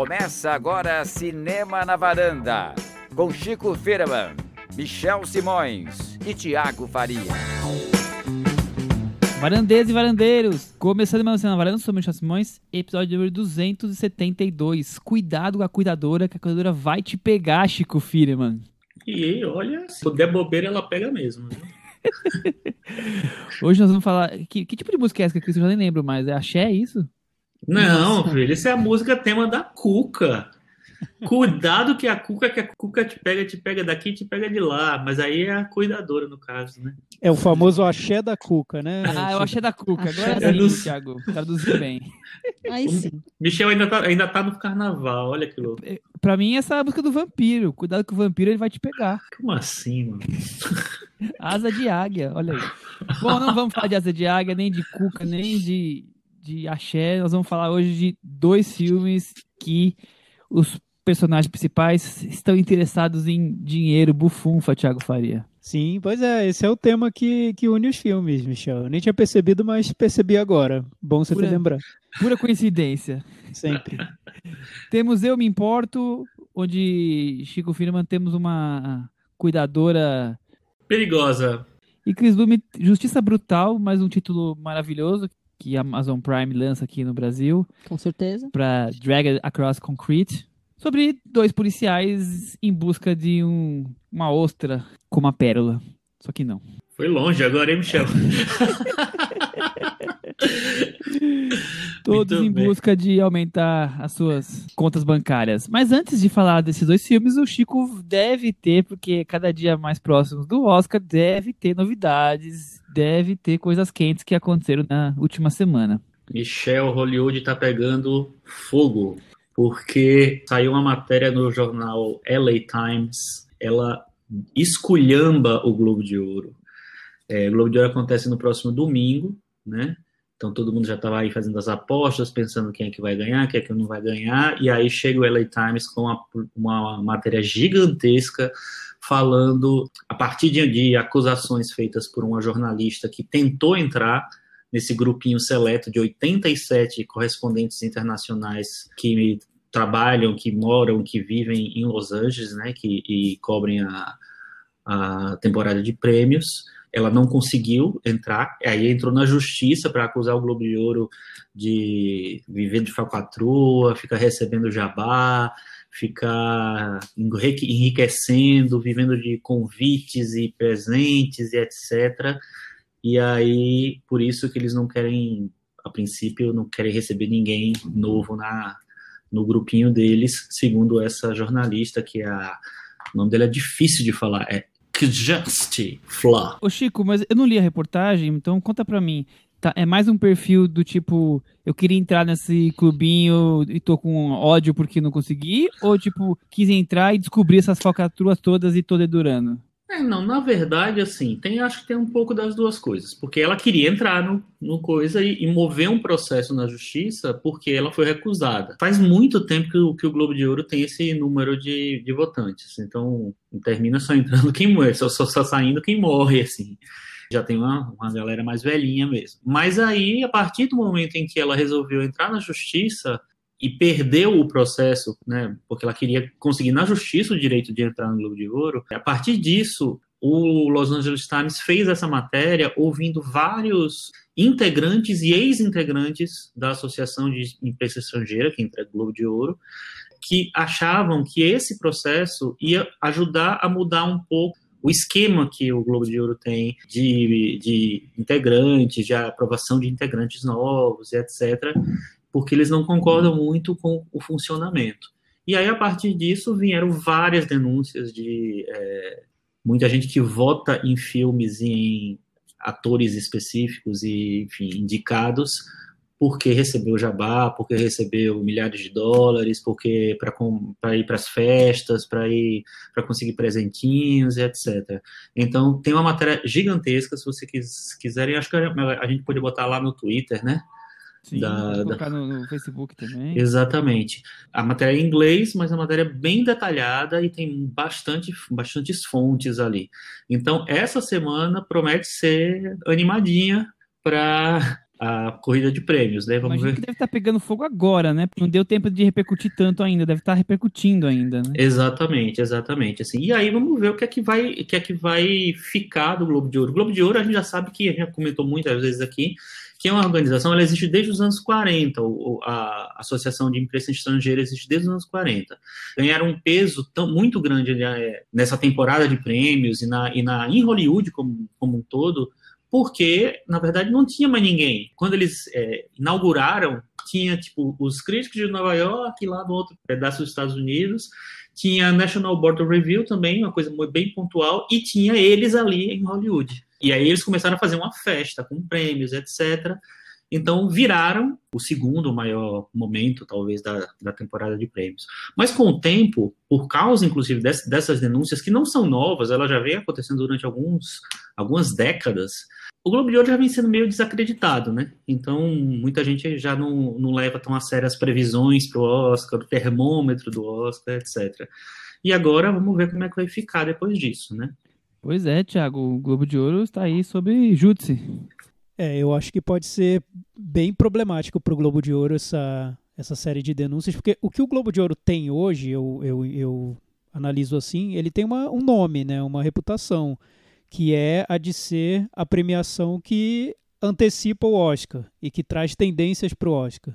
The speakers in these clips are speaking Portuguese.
Começa agora Cinema na Varanda, com Chico Firman, Michel Simões e Tiago Faria. Varandeiros e varandeiros, começando mais Cinema na Varanda, sou Michel Simões, episódio número 272. Cuidado com a cuidadora, que a cuidadora vai te pegar, Chico Firman. E olha, se puder bobeira, ela pega mesmo. Hoje nós vamos falar. Que, que tipo de música é essa que eu já nem lembro mais? É axé, é isso? Não, Nossa. filho, isso é a música tema da Cuca. Cuidado que a Cuca, que a Cuca te pega, te pega daqui, te pega de lá. Mas aí é a cuidadora, no caso, né? É o famoso axé da Cuca, né? Ah, é o axé da Cuca. Agora é sim, não... Thiago. Traduziu bem. Aí sim. Michel ainda tá, ainda tá no carnaval, olha que louco. É, pra mim, essa é a música do vampiro. Cuidado que o vampiro ele vai te pegar. Como assim, mano? Asa de águia, olha aí. Bom, não vamos falar de asa de águia, nem de Cuca, nem de, de axé. Nós vamos falar hoje de dois filmes que os personagens principais estão interessados em dinheiro, bufunfa, Thiago Faria. Sim, pois é, esse é o tema que, que une os filmes, Michel. Eu nem tinha percebido, mas percebi agora. Bom você pura, ter lembrado. Pura coincidência. Sempre. temos Eu Me Importo, onde Chico Firman temos uma cuidadora... Perigosa. E Chris Lume, Justiça Brutal, mais um título maravilhoso que a Amazon Prime lança aqui no Brasil. Com certeza. Para Drag Across Concrete sobre dois policiais em busca de um, uma ostra com uma pérola. Só que não. Foi longe agora, hein, Michel? Todos Muito em bem. busca de aumentar as suas contas bancárias. Mas antes de falar desses dois filmes, o Chico deve ter, porque cada dia mais próximos do Oscar, deve ter novidades, deve ter coisas quentes que aconteceram na última semana. Michel Hollywood tá pegando fogo porque saiu uma matéria no jornal LA Times, ela esculhamba o Globo de Ouro. É, o Globo de Ouro acontece no próximo domingo, né? Então todo mundo já estava aí fazendo as apostas, pensando quem é que vai ganhar, quem é que não vai ganhar, e aí chega o LA Times com uma, uma matéria gigantesca falando, a partir de, de acusações feitas por uma jornalista que tentou entrar nesse grupinho seleto de 87 correspondentes internacionais que trabalham, que moram, que vivem em Los Angeles, né, que e cobrem a, a temporada de prêmios. Ela não conseguiu entrar, aí entrou na justiça para acusar o Globo de Ouro de viver de falcatrua, ficar recebendo jabá, ficar enriquecendo, vivendo de convites e presentes e etc. E aí, por isso que eles não querem, a princípio, não querem receber ninguém novo na, no grupinho deles, segundo essa jornalista, que é a, o nome dela é difícil de falar, é Kjust Fla. Ô Chico, mas eu não li a reportagem, então conta pra mim. Tá, é mais um perfil do tipo, eu queria entrar nesse clubinho e tô com ódio porque não consegui? Ou tipo, quis entrar e descobrir essas falcatruas todas e tô dedurando? É, não, na verdade, assim, tem, acho que tem um pouco das duas coisas. Porque ela queria entrar no, no coisa e, e mover um processo na justiça porque ela foi recusada. Faz muito tempo que o, que o Globo de Ouro tem esse número de, de votantes. Então, termina só entrando quem morre, só, só, só saindo quem morre, assim já tem uma, uma galera mais velhinha mesmo. Mas aí, a partir do momento em que ela resolveu entrar na justiça, e perdeu o processo, né, porque ela queria conseguir na justiça o direito de entrar no Globo de Ouro. A partir disso, o Los Angeles Times fez essa matéria ouvindo vários integrantes e ex-integrantes da Associação de Imprensa Estrangeira, que entrega o Globo de Ouro, que achavam que esse processo ia ajudar a mudar um pouco o esquema que o Globo de Ouro tem de, de integrantes, de aprovação de integrantes novos, etc porque eles não concordam muito com o funcionamento. E aí, a partir disso, vieram várias denúncias de é, muita gente que vota em filmes em atores específicos e, enfim, indicados porque recebeu jabá, porque recebeu milhares de dólares, porque para ir para as festas, para ir para conseguir presentinhos e etc. Então tem uma matéria gigantesca, se você quiserem, acho que a gente pode botar lá no Twitter, né? Sim, da, colocar da... No, no, Facebook também. Exatamente. A matéria é em inglês, mas a matéria é bem detalhada e tem bastante, bastantes fontes ali. Então, essa semana promete ser animadinha para a corrida de prêmios, né? Vamos Imagino ver. que deve estar pegando fogo agora, né? Porque não deu tempo de repercutir tanto ainda, deve estar repercutindo ainda, né? Exatamente, exatamente. Assim. E aí vamos ver o que é que vai, o que é que vai ficar do Globo de Ouro. O Globo de Ouro a gente já sabe que a gente já comentou muitas vezes aqui, que é uma organização, ela existe desde os anos 40, o- o- a Associação de Imprensa Estrangeira existe desde os anos 40. Ganharam um peso tão, muito grande né, nessa temporada de prêmios e, na, e na, em Hollywood como, como um todo, porque, na verdade, não tinha mais ninguém. Quando eles é, inauguraram, tinha, tipo, os críticos de Nova York, lá no outro pedaço dos Estados Unidos, tinha a National Board of Review também, uma coisa bem pontual, e tinha eles ali em Hollywood. E aí eles começaram a fazer uma festa com prêmios, etc. Então viraram o segundo maior momento, talvez, da, da temporada de prêmios. Mas com o tempo, por causa, inclusive, dess- dessas denúncias, que não são novas, elas já vêm acontecendo durante alguns, algumas décadas, o Globo de Ouro já vem sendo meio desacreditado, né? Então, muita gente já não, não leva tão a sério as previsões para o Oscar, o termômetro do Oscar, etc. E agora vamos ver como é que vai ficar depois disso, né? Pois é, Thiago, o Globo de Ouro está aí sobre júdice. É, eu acho que pode ser bem problemático para o Globo de Ouro essa, essa série de denúncias, porque o que o Globo de Ouro tem hoje, eu, eu, eu analiso assim, ele tem uma, um nome, né, uma reputação, que é a de ser a premiação que antecipa o Oscar e que traz tendências para o Oscar.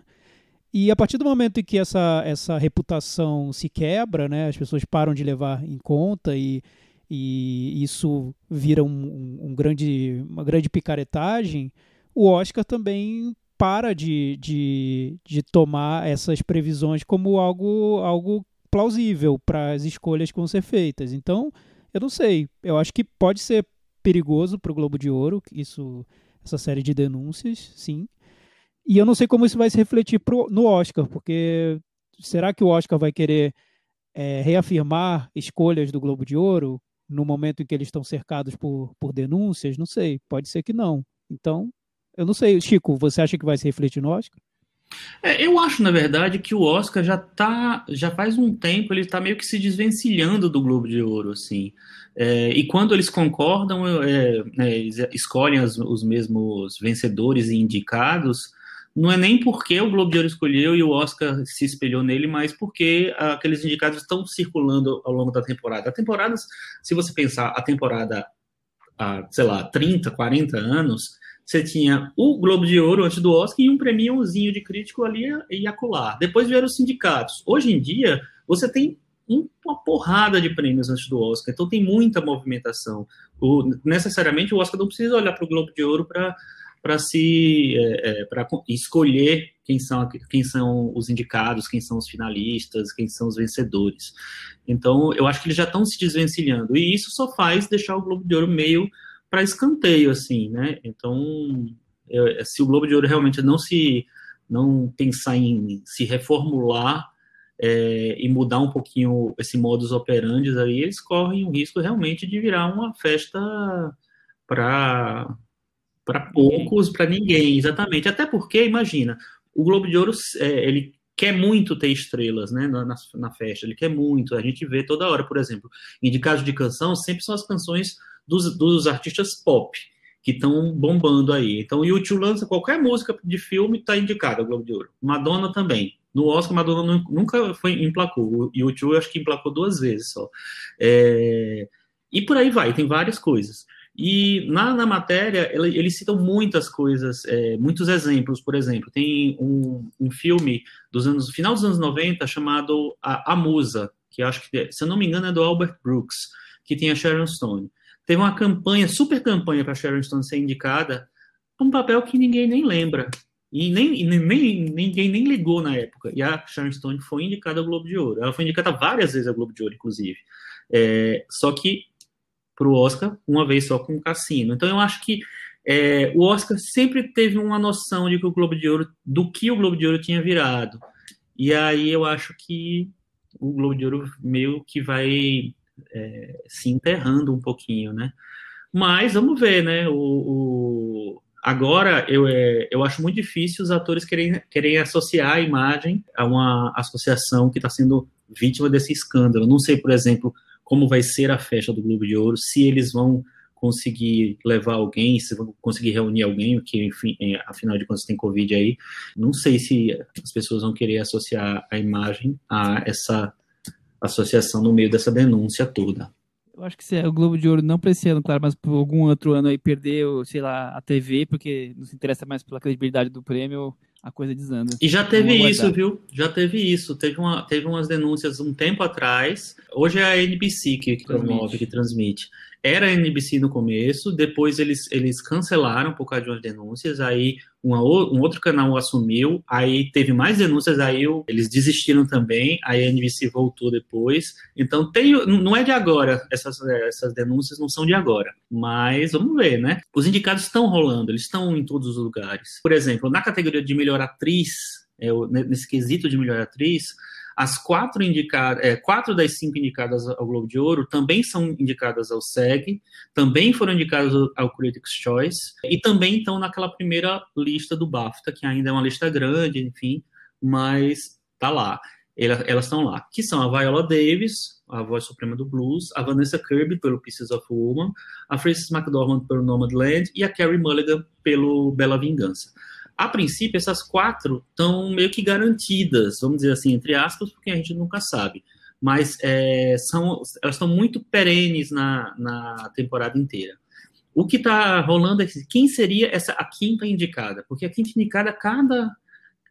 E a partir do momento em que essa, essa reputação se quebra, né, as pessoas param de levar em conta e, e isso vira um, um- grande, uma grande picaretagem, o Oscar também para de, de, de tomar essas previsões como algo, algo plausível para as escolhas que vão ser feitas. Então, eu não sei. Eu acho que pode ser perigoso para o Globo de Ouro, isso, essa série de denúncias, sim. E eu não sei como isso vai se refletir pro, no Oscar, porque será que o Oscar vai querer é, reafirmar escolhas do Globo de Ouro no momento em que eles estão cercados por, por denúncias? Não sei, pode ser que não. Então, eu não sei. Chico, você acha que vai se refletir no Oscar? É, eu acho, na verdade, que o Oscar já tá, já faz um tempo, ele está meio que se desvencilhando do Globo de Ouro, assim. É, e quando eles concordam, é, né, escolhem as- os mesmos vencedores e indicados, não é nem porque o Globo de Ouro escolheu e o Oscar se espelhou nele, mas porque aqueles indicados estão circulando ao longo da temporada. A temporada, se você pensar a temporada há, sei lá, 30, 40 anos, você tinha o Globo de Ouro antes do Oscar e um premiãozinho de crítico ali e acolá. Depois vieram os sindicatos. Hoje em dia, você tem um- uma porrada de prêmios antes do Oscar, então tem muita movimentação. O- necessariamente o Oscar não precisa olhar para o Globo de Ouro para para se é, é, para escolher quem são quem são os indicados, quem são os finalistas, quem são os vencedores. Então, eu acho que eles já estão se desvencilhando e isso só faz deixar o Globo de Ouro meio para escanteio, assim, né? Então, eu- se o Globo de Ouro realmente não se não pensar em se reformular é, e mudar um pouquinho esse modus operandi aí, eles correm o risco realmente de virar uma festa para para poucos, para ninguém, exatamente. Até porque, imagina, o Globo de Ouro é, ele quer muito ter estrelas, né, na, na, na festa. Ele quer muito. A gente vê toda hora, por exemplo, indicados de canção sempre são as canções dos, dos artistas pop que estão bombando aí. Então, o YouTube lança qualquer música de filme está indicada ao Globo de Ouro. Madonna também. No Oscar, Madonna nunca foi emplacou. O YouTube acho que emplacou duas vezes só. É... E por aí vai. Tem várias coisas. E na, na matéria, ele, eles citam muitas coisas, é, muitos exemplos. Por exemplo, tem um, um filme dos anos final dos anos 90 chamado A, a Musa, que acho que, se eu não me engano, é do Albert Brooks, que tem a Sharon Stone. Teve uma campanha, super campanha para Sharon Stone ser indicada, um papel que ninguém nem lembra. E nem, nem, ninguém nem ligou na época. E a Sharon Stone foi indicada ao Globo de Ouro. Ela foi indicada várias vezes ao Globo de Ouro, inclusive. É, só que para o Oscar, uma vez só com o Cassino. Então eu acho que é, o Oscar sempre teve uma noção de que o Globo de Ouro, do que o Globo de Ouro tinha virado. E aí eu acho que o Globo de Ouro meio que vai é, se enterrando um pouquinho, né? Mas vamos ver, né? O, o... Agora eu, é, eu acho muito difícil os atores querem, querem associar a imagem a uma associação que está sendo vítima desse escândalo. Não sei, por exemplo, como vai ser a festa do Globo de Ouro, se eles vão conseguir levar alguém, se vão conseguir reunir alguém, que enfim, é, afinal de contas tem Covid aí. Não sei se as pessoas vão querer associar a imagem a essa associação no meio dessa denúncia toda. Eu acho que se o Globo de Ouro não para esse ano, claro, mas por algum outro ano aí perdeu, sei lá, a TV, porque não se interessa mais pela credibilidade do prêmio, a coisa desanda. E já teve isso, viu? Já teve isso. Teve, uma, teve umas denúncias um tempo atrás. Hoje é a NBC que, que promove, que transmite era NBC no começo, depois eles, eles cancelaram por causa de umas denúncias, aí uma, um outro canal assumiu, aí teve mais denúncias, aí eles desistiram também, aí a NBC voltou depois. Então tem, não é de agora, essas, essas denúncias não são de agora, mas vamos ver, né? Os indicados estão rolando, eles estão em todos os lugares. Por exemplo, na categoria de melhor atriz, é, nesse quesito de melhor atriz, as quatro indicadas, é, quatro das cinco indicadas ao Globo de Ouro também são indicadas ao SEG, também foram indicadas ao Critics' Choice e também estão naquela primeira lista do BAFTA, que ainda é uma lista grande, enfim, mas tá lá. Elas estão lá, que são a Viola Davis, a voz suprema do blues, a Vanessa Kirby pelo Pieces of Woman, a Frances McDormand pelo Nomadland e a Carrie Mulligan pelo Bela Vingança. A princípio, essas quatro estão meio que garantidas, vamos dizer assim, entre aspas, porque a gente nunca sabe. Mas é, são, elas estão muito perenes na, na temporada inteira. O que está rolando é quem seria essa a quinta indicada? Porque a quinta indicada, cada,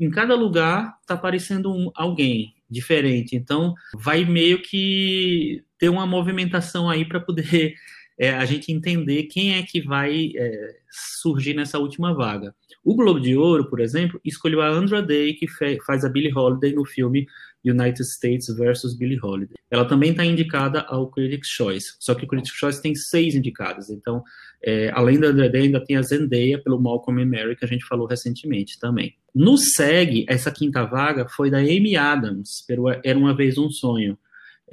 em cada lugar, está aparecendo um, alguém diferente. Então, vai meio que ter uma movimentação aí para poder é, a gente entender quem é que vai é, surgir nessa última vaga. O Globo de Ouro, por exemplo, escolheu a Andra Day, que faz a Billie Holiday no filme United States versus Billie Holiday. Ela também está indicada ao Critics' Choice, só que o Critics' Choice tem seis indicadas. Então, é, além da Andra Day, ainda tem a Zendaya pelo Malcolm and Mary, que a gente falou recentemente também. No SEG, essa quinta vaga foi da Amy Adams, pelo Era Uma Vez Um Sonho.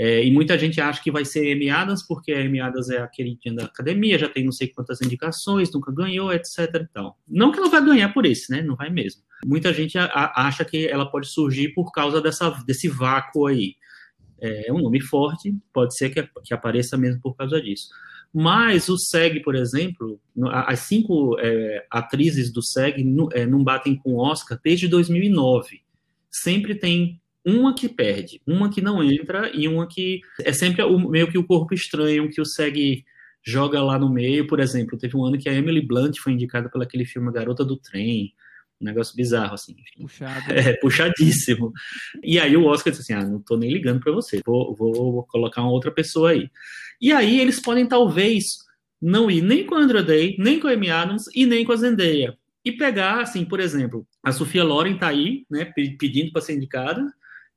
É, e muita gente acha que vai ser Amy Adams, porque Adams é a queridinha da academia, já tem não sei quantas indicações, nunca ganhou, etc. Então, não que ela vai ganhar por esse, né? Não vai mesmo. Muita gente a, a, acha que ela pode surgir por causa dessa, desse vácuo aí. É, é um nome forte, pode ser que, que apareça mesmo por causa disso. Mas o SEG, por exemplo, as cinco é, atrizes do SEG não, é, não batem com Oscar desde 2009. Sempre tem uma que perde, uma que não entra e uma que é sempre o, meio que o corpo estranho que o segue joga lá no meio. Por exemplo, teve um ano que a Emily Blunt foi indicada pelo aquele filme Garota do Trem. Um negócio bizarro, assim. Puxado. É, puxadíssimo. E aí o Oscar disse assim: ah, não tô nem ligando para você, vou, vou, colocar uma outra pessoa aí. E aí eles podem talvez não ir nem com a Andra Day, nem com a Amy Adams e nem com a Zendaya. E pegar, assim, por exemplo, a Sofia Loren tá aí, né, pedindo para ser indicada,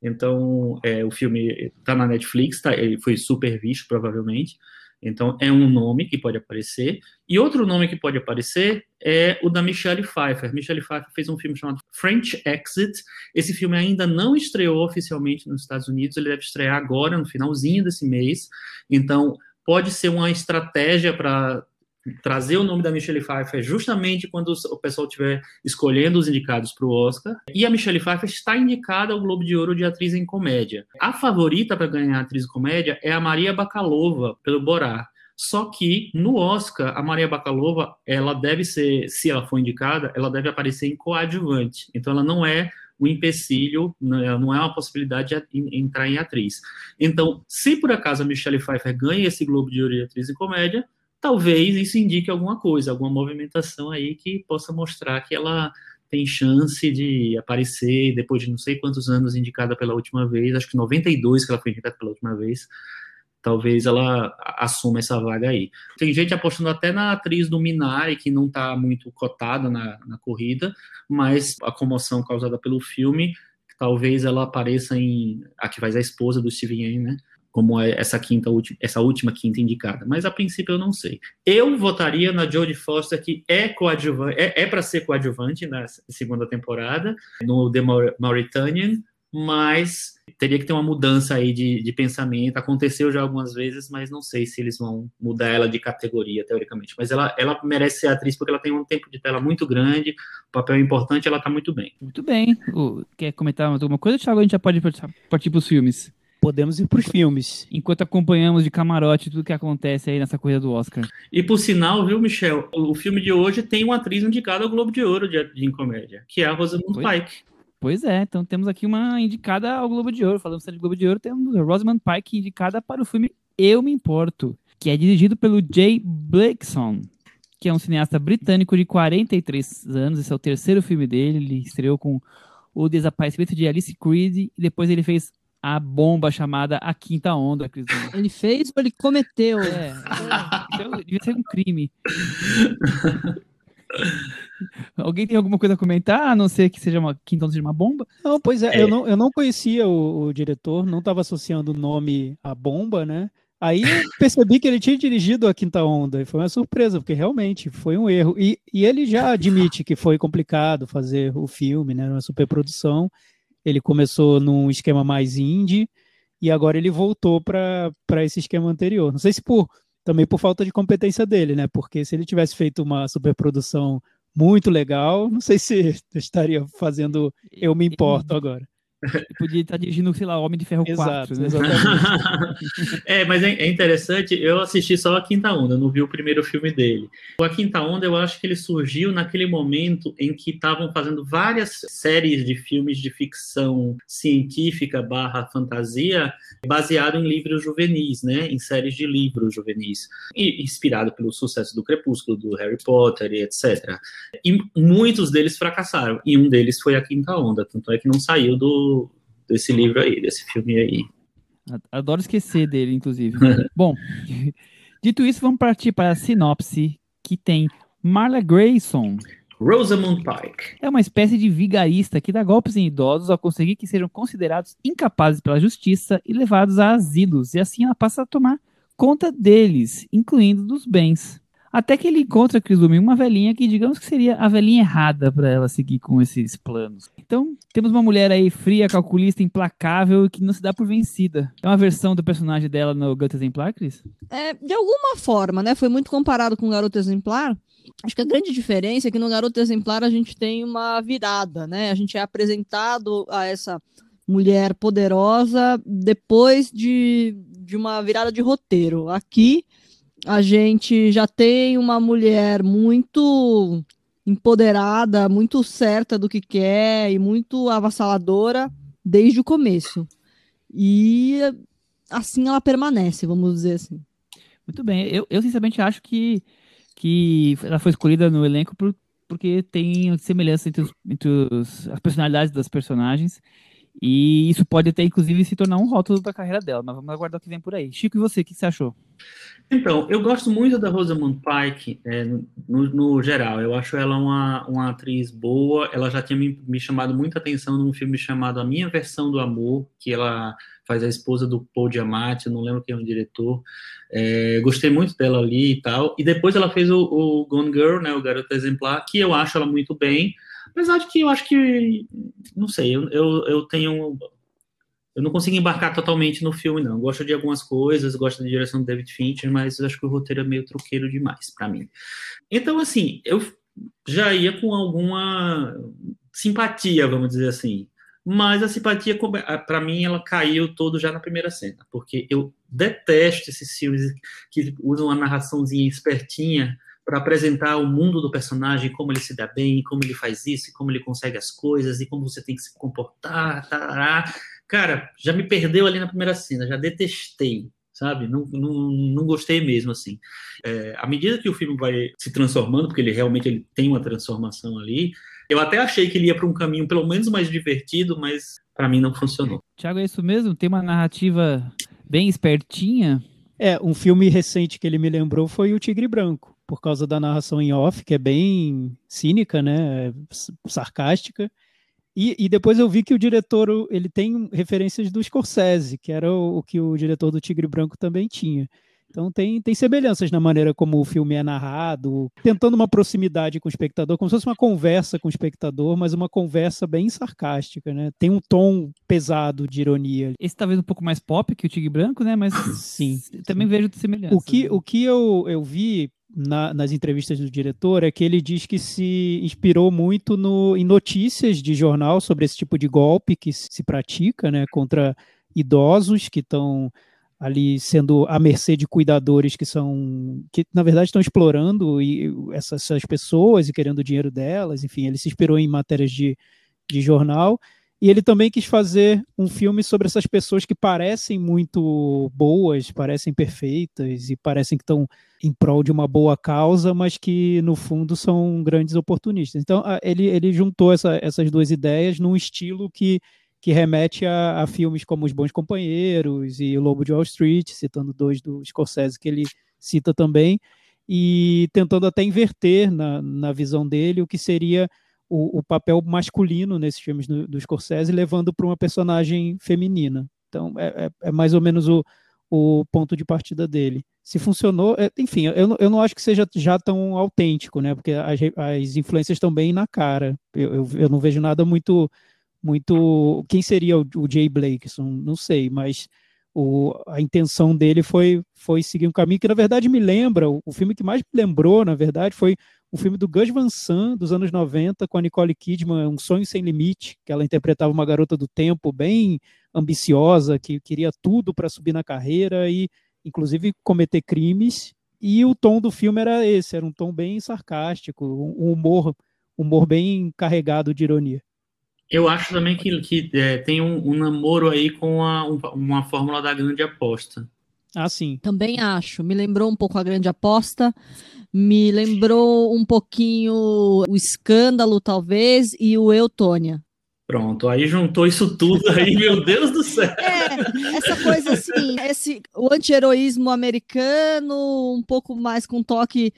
então, é, o filme está na Netflix, tá, ele foi super visto, provavelmente. Então, é um nome que pode aparecer. E outro nome que pode aparecer é o da Michelle Pfeiffer. Michelle Pfeiffer fez um filme chamado French Exit. Esse filme ainda não estreou oficialmente nos Estados Unidos, ele deve estrear agora, no finalzinho desse mês. Então, pode ser uma estratégia para trazer o nome da Michelle Pfeiffer justamente quando o pessoal estiver escolhendo os indicados para o Oscar. E a Michelle Pfeiffer está indicada ao Globo de Ouro de atriz em comédia. A favorita para ganhar atriz em comédia é a Maria Bakalova, pelo Borá. Só que no Oscar, a Maria Bakalova, ela deve ser, se ela for indicada, ela deve aparecer em coadjuvante. Então ela não é o empecilho, né, não é uma possibilidade de entrar em atriz. Então, se por acaso a Michelle Pfeiffer ganha esse Globo de Ouro de atriz em comédia, talvez isso indique alguma coisa, alguma movimentação aí que possa mostrar que ela tem chance de aparecer depois de não sei quantos anos indicada pela última vez, acho que 92 que ela foi indicada pela última vez, talvez ela assuma essa vaga aí. Tem gente apostando até na atriz do Minari, que não está muito cotada na, na corrida, mas a comoção causada pelo filme, talvez ela apareça em. A que faz a esposa do Steven Yeun, né? Como é essa quinta essa última quinta indicada, mas a princípio eu não sei. Eu votaria na Jodie Foster que é coadjuvante, é, é para ser coadjuvante na segunda temporada no The Mauritanian, mas teria que ter uma mudança aí de, de pensamento. Aconteceu já algumas vezes, mas não sei se eles vão mudar ela de categoria, teoricamente. Mas ela, ela merece ser atriz porque ela tem um tempo de tela muito grande, papel importante, ela está muito bem. Muito bem. quer comentar alguma coisa, Thiago? A gente já pode partir para os filmes. Podemos ir para os filmes. Enquanto acompanhamos de camarote tudo que acontece aí nessa corrida do Oscar. E por sinal, viu, Michel? O filme de hoje tem uma atriz indicada ao Globo de Ouro de, de comédia, que é a Rosamund Pois- Pike. Pois é, então temos aqui uma indicada ao Globo de Ouro. Falando de Globo de Ouro, temos a Rosamund Pike indicada para o filme Eu Me Importo, que é dirigido pelo Jay Blakeson, que é um cineasta britânico de 43 anos. Esse é o terceiro filme dele. Ele estreou com O Desaparecimento de Alice Creed e depois ele fez a bomba chamada A Quinta Onda, Cris. Ele fez ou ele cometeu? É, então, devia ser um crime. Alguém tem alguma coisa a comentar, a não ser que seja uma quinta onda seja uma bomba? Não, pois é, É. Eu, não, eu não conhecia o, o diretor, não estava associando o nome à bomba, né? Aí eu percebi que ele tinha dirigido a Quinta Onda, e foi uma surpresa, porque realmente foi um erro. E, e ele já admite que foi complicado fazer o filme, né? Uma superprodução. Ele começou num esquema mais indie, e agora ele voltou para esse esquema anterior. Não sei se por também por falta de competência dele, né? Porque se ele tivesse feito uma superprodução muito legal, não sei se estaria fazendo Eu Me Importo agora. Podia estar dirigindo, sei lá, Homem de Ferro Exato, 4, né? exatamente. é, mas é, é interessante, eu assisti só a Quinta Onda, não vi o primeiro filme dele. A Quinta Onda, eu acho que ele surgiu naquele momento em que estavam fazendo várias séries de filmes de ficção científica barra fantasia, baseado em livros juvenis, né? Em séries de livros juvenis. E inspirado pelo sucesso do Crepúsculo, do Harry Potter e etc. E muitos deles fracassaram, e um deles foi a Quinta Onda, tanto é que não saiu do desse livro aí, desse filme aí. Adoro esquecer dele, inclusive. Bom, dito isso, vamos partir para a sinopse que tem Marla Grayson. Rosamund Pike. É uma espécie de vigarista que dá golpes em idosos ao conseguir que sejam considerados incapazes pela justiça e levados a asilos, e assim ela passa a tomar conta deles, incluindo dos bens. Até que ele encontra, Krizumi, uma velhinha que digamos que seria a velhinha errada para ela seguir com esses planos. Então, temos uma mulher aí fria, calculista, implacável e que não se dá por vencida. É uma versão do personagem dela no Gato Exemplar, Cris? É, de alguma forma, né? Foi muito comparado com o Garoto Exemplar. Acho que a grande diferença é que no Garoto Exemplar a gente tem uma virada, né? A gente é apresentado a essa mulher poderosa depois de, de uma virada de roteiro. Aqui a gente já tem uma mulher muito empoderada, muito certa do que quer e muito avassaladora desde o começo. E assim ela permanece, vamos dizer assim. Muito bem. Eu, eu sinceramente acho que, que ela foi escolhida no elenco por, porque tem semelhança entre, os, entre os, as personalidades das personagens. E isso pode até, inclusive, se tornar um rótulo da carreira dela. Mas vamos aguardar o que vem por aí. Chico, e você? O que você achou? Então, eu gosto muito da Rosamund Pike é, no, no, geral. Eu acho ela uma, uma atriz boa. Ela já tinha me, me, chamado muita atenção num filme chamado A Minha Versão do Amor, que ela faz a esposa do Paul Giamatti, eu não lembro quem é o diretor. É, gostei muito dela ali e tal. E depois ela fez o, o Gone Girl, né, o Garoto Exemplar, que eu acho ela muito bem. Apesar de que eu acho que, não sei, eu, eu, eu tenho eu não consigo embarcar totalmente no filme, não. Eu gosto de algumas coisas, gosto da direção do David Fincher, mas acho que o roteiro é meio truqueiro demais para mim. Então, assim, eu já ia com alguma simpatia, vamos dizer assim. Mas a simpatia, para mim, ela caiu todo já na primeira cena, porque eu detesto esses filmes que usam a narraçãozinha espertinha para apresentar o mundo do personagem, como ele se dá bem, como ele faz isso, como ele consegue as coisas, e como você tem que se comportar, tarará. Cara, já me perdeu ali na primeira cena, já detestei, sabe? Não, não, não gostei mesmo, assim. É, à medida que o filme vai se transformando, porque ele realmente ele tem uma transformação ali, eu até achei que ele ia para um caminho pelo menos mais divertido, mas para mim não funcionou. Tiago, é isso mesmo? Tem uma narrativa bem espertinha? É, um filme recente que ele me lembrou foi O Tigre Branco, por causa da narração em off, que é bem cínica, né? Sarcástica. E, e, depois eu vi que o diretor ele tem referências do Scorsese, que era o, o, que o diretor do Tigre Branco também tinha. Então tem, tem semelhanças na maneira como o filme é narrado, tentando uma proximidade com o espectador, como se fosse uma conversa com o espectador, mas uma conversa bem sarcástica, né? Tem um tom pesado de ironia. Esse talvez um pouco mais pop que o Tigre Branco, né? Mas sim, também sim. vejo semelhanças. O que, o que eu, eu vi na, nas entrevistas do diretor é que ele diz que se inspirou muito no, em notícias de jornal sobre esse tipo de golpe que se pratica né, contra idosos que estão ali sendo à mercê de cuidadores que são que na verdade estão explorando essas, essas pessoas e querendo o dinheiro delas, enfim, ele se inspirou em matérias de, de jornal e ele também quis fazer um filme sobre essas pessoas que parecem muito boas, parecem perfeitas e parecem que estão em prol de uma boa causa, mas que no fundo são grandes oportunistas. Então ele, ele juntou essa, essas duas ideias num estilo que que remete a, a, filmes como Os Bons Companheiros e O Lobo de Wall Street, citando dois do Scorsese que ele cita também, e tentando até inverter na, na visão dele o que seria o, o papel masculino nesses filmes do, do Scorsese, levando para uma personagem feminina. Então, é, é, é, mais ou menos o, o ponto de partida dele. Se funcionou, é, enfim, eu, eu não acho que seja já tão autêntico, né? Porque as, as influências estão bem na cara. Eu, eu, eu não vejo nada muito muito. Quem seria o, o Jay Blakeson? Não sei, mas o, a intenção dele foi, foi seguir um caminho que, na verdade, me lembra. O, o filme que mais me lembrou, na verdade, foi o filme do Gus Van Sant, dos anos 90, com a Nicole Kidman, Um Sonho Sem Limite, que ela interpretava uma garota do tempo bem ambiciosa, que queria tudo para subir na carreira e, inclusive, cometer crimes. E o tom do filme era esse, era um tom bem sarcástico, um humor, humor bem carregado de ironia. Eu acho também que, que é, tem um, um, namoro aí com a, um, uma fórmula da grande aposta. Ah, sim. Também acho. Me lembrou um pouco a grande aposta. Me lembrou um pouquinho o escândalo, talvez, e o Eutônia. Pronto, aí juntou isso tudo aí, meu Deus do céu. É, essa coisa assim, esse, o anti-heroísmo americano, um pouco mais com toque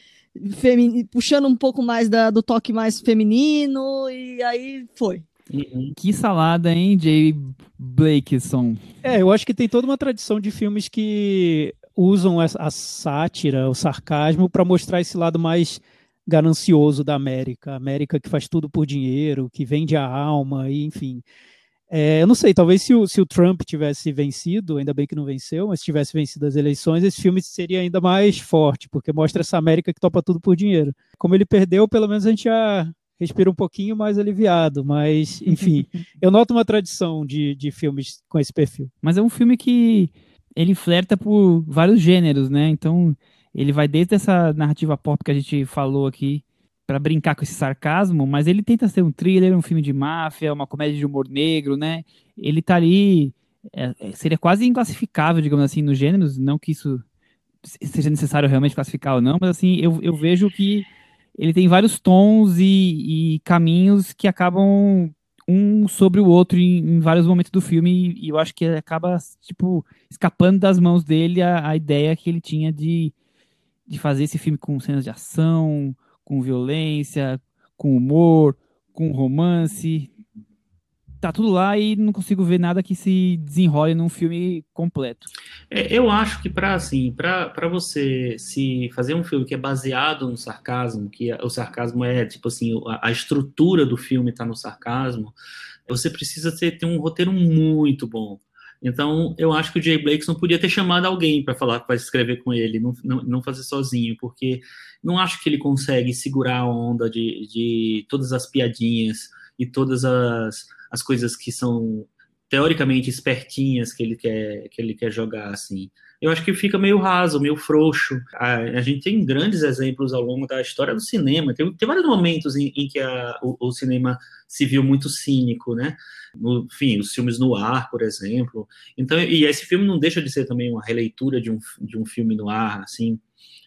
feminino, puxando um pouco mais da, do toque mais feminino, e aí foi. Uhum. Que salada, hein, Jay Blakeson? É, eu acho que tem toda uma tradição de filmes que usam a sátira, o sarcasmo, para mostrar esse lado mais ganancioso da América. A América que faz tudo por dinheiro, que vende a alma, e, enfim. É, eu não sei, talvez se o, se o Trump tivesse vencido, ainda bem que não venceu, mas se tivesse vencido as eleições, esse filme seria ainda mais forte, porque mostra essa América que topa tudo por dinheiro. Como ele perdeu, pelo menos a gente já respira um pouquinho mais aliviado, mas, enfim, eu noto uma tradição de, de filmes com esse perfil. Mas é um filme que ele flerta por vários gêneros, né? Então, ele vai desde essa narrativa pop que a gente falou aqui, para brincar com esse sarcasmo, mas ele tenta ser um thriller, um filme de máfia, uma comédia de humor negro, né? Ele tá ali, é, é seria quase inclassificável, digamos assim, nos gêneros, não que isso seja necessário realmente classificar ou não, mas assim, eu, eu vejo que ele tem vários tons e, e caminhos que acabam um sobre o outro em, em vários momentos do filme. E, eu acho que acaba tipo escapando das mãos dele a, a, ideia que ele tinha de, de fazer esse filme com cenas de ação, com violência, com humor, com romance, tá tudo lá e não consigo ver nada que se desenrole num filme completo. É, eu acho que para assim, para você se fazer um filme que é baseado no sarcasmo, que o sarcasmo é tipo assim, a, a estrutura do filme está no sarcasmo, você precisa ter, ter um roteiro muito bom. Então, eu acho que o Jay Blakes não podia ter chamado alguém para falar, para escrever com ele, não, não, não, fazer sozinho, porque não acho que ele consegue segurar a onda de, de todas as piadinhas e todas as, as coisas que são teoricamente espertinhas que ele quer que ele quer jogar assim. Eu acho que fica meio raso, meio frouxo. A, a gente tem grandes exemplos ao longo da história do cinema. Tem, tem vários momentos em, em que a, o, o, cinema se viu muito cínico, né? No, enfim, os filmes no ar, por exemplo. Então, e esse filme não deixa de ser também uma releitura de um, de um filme no ar, assim.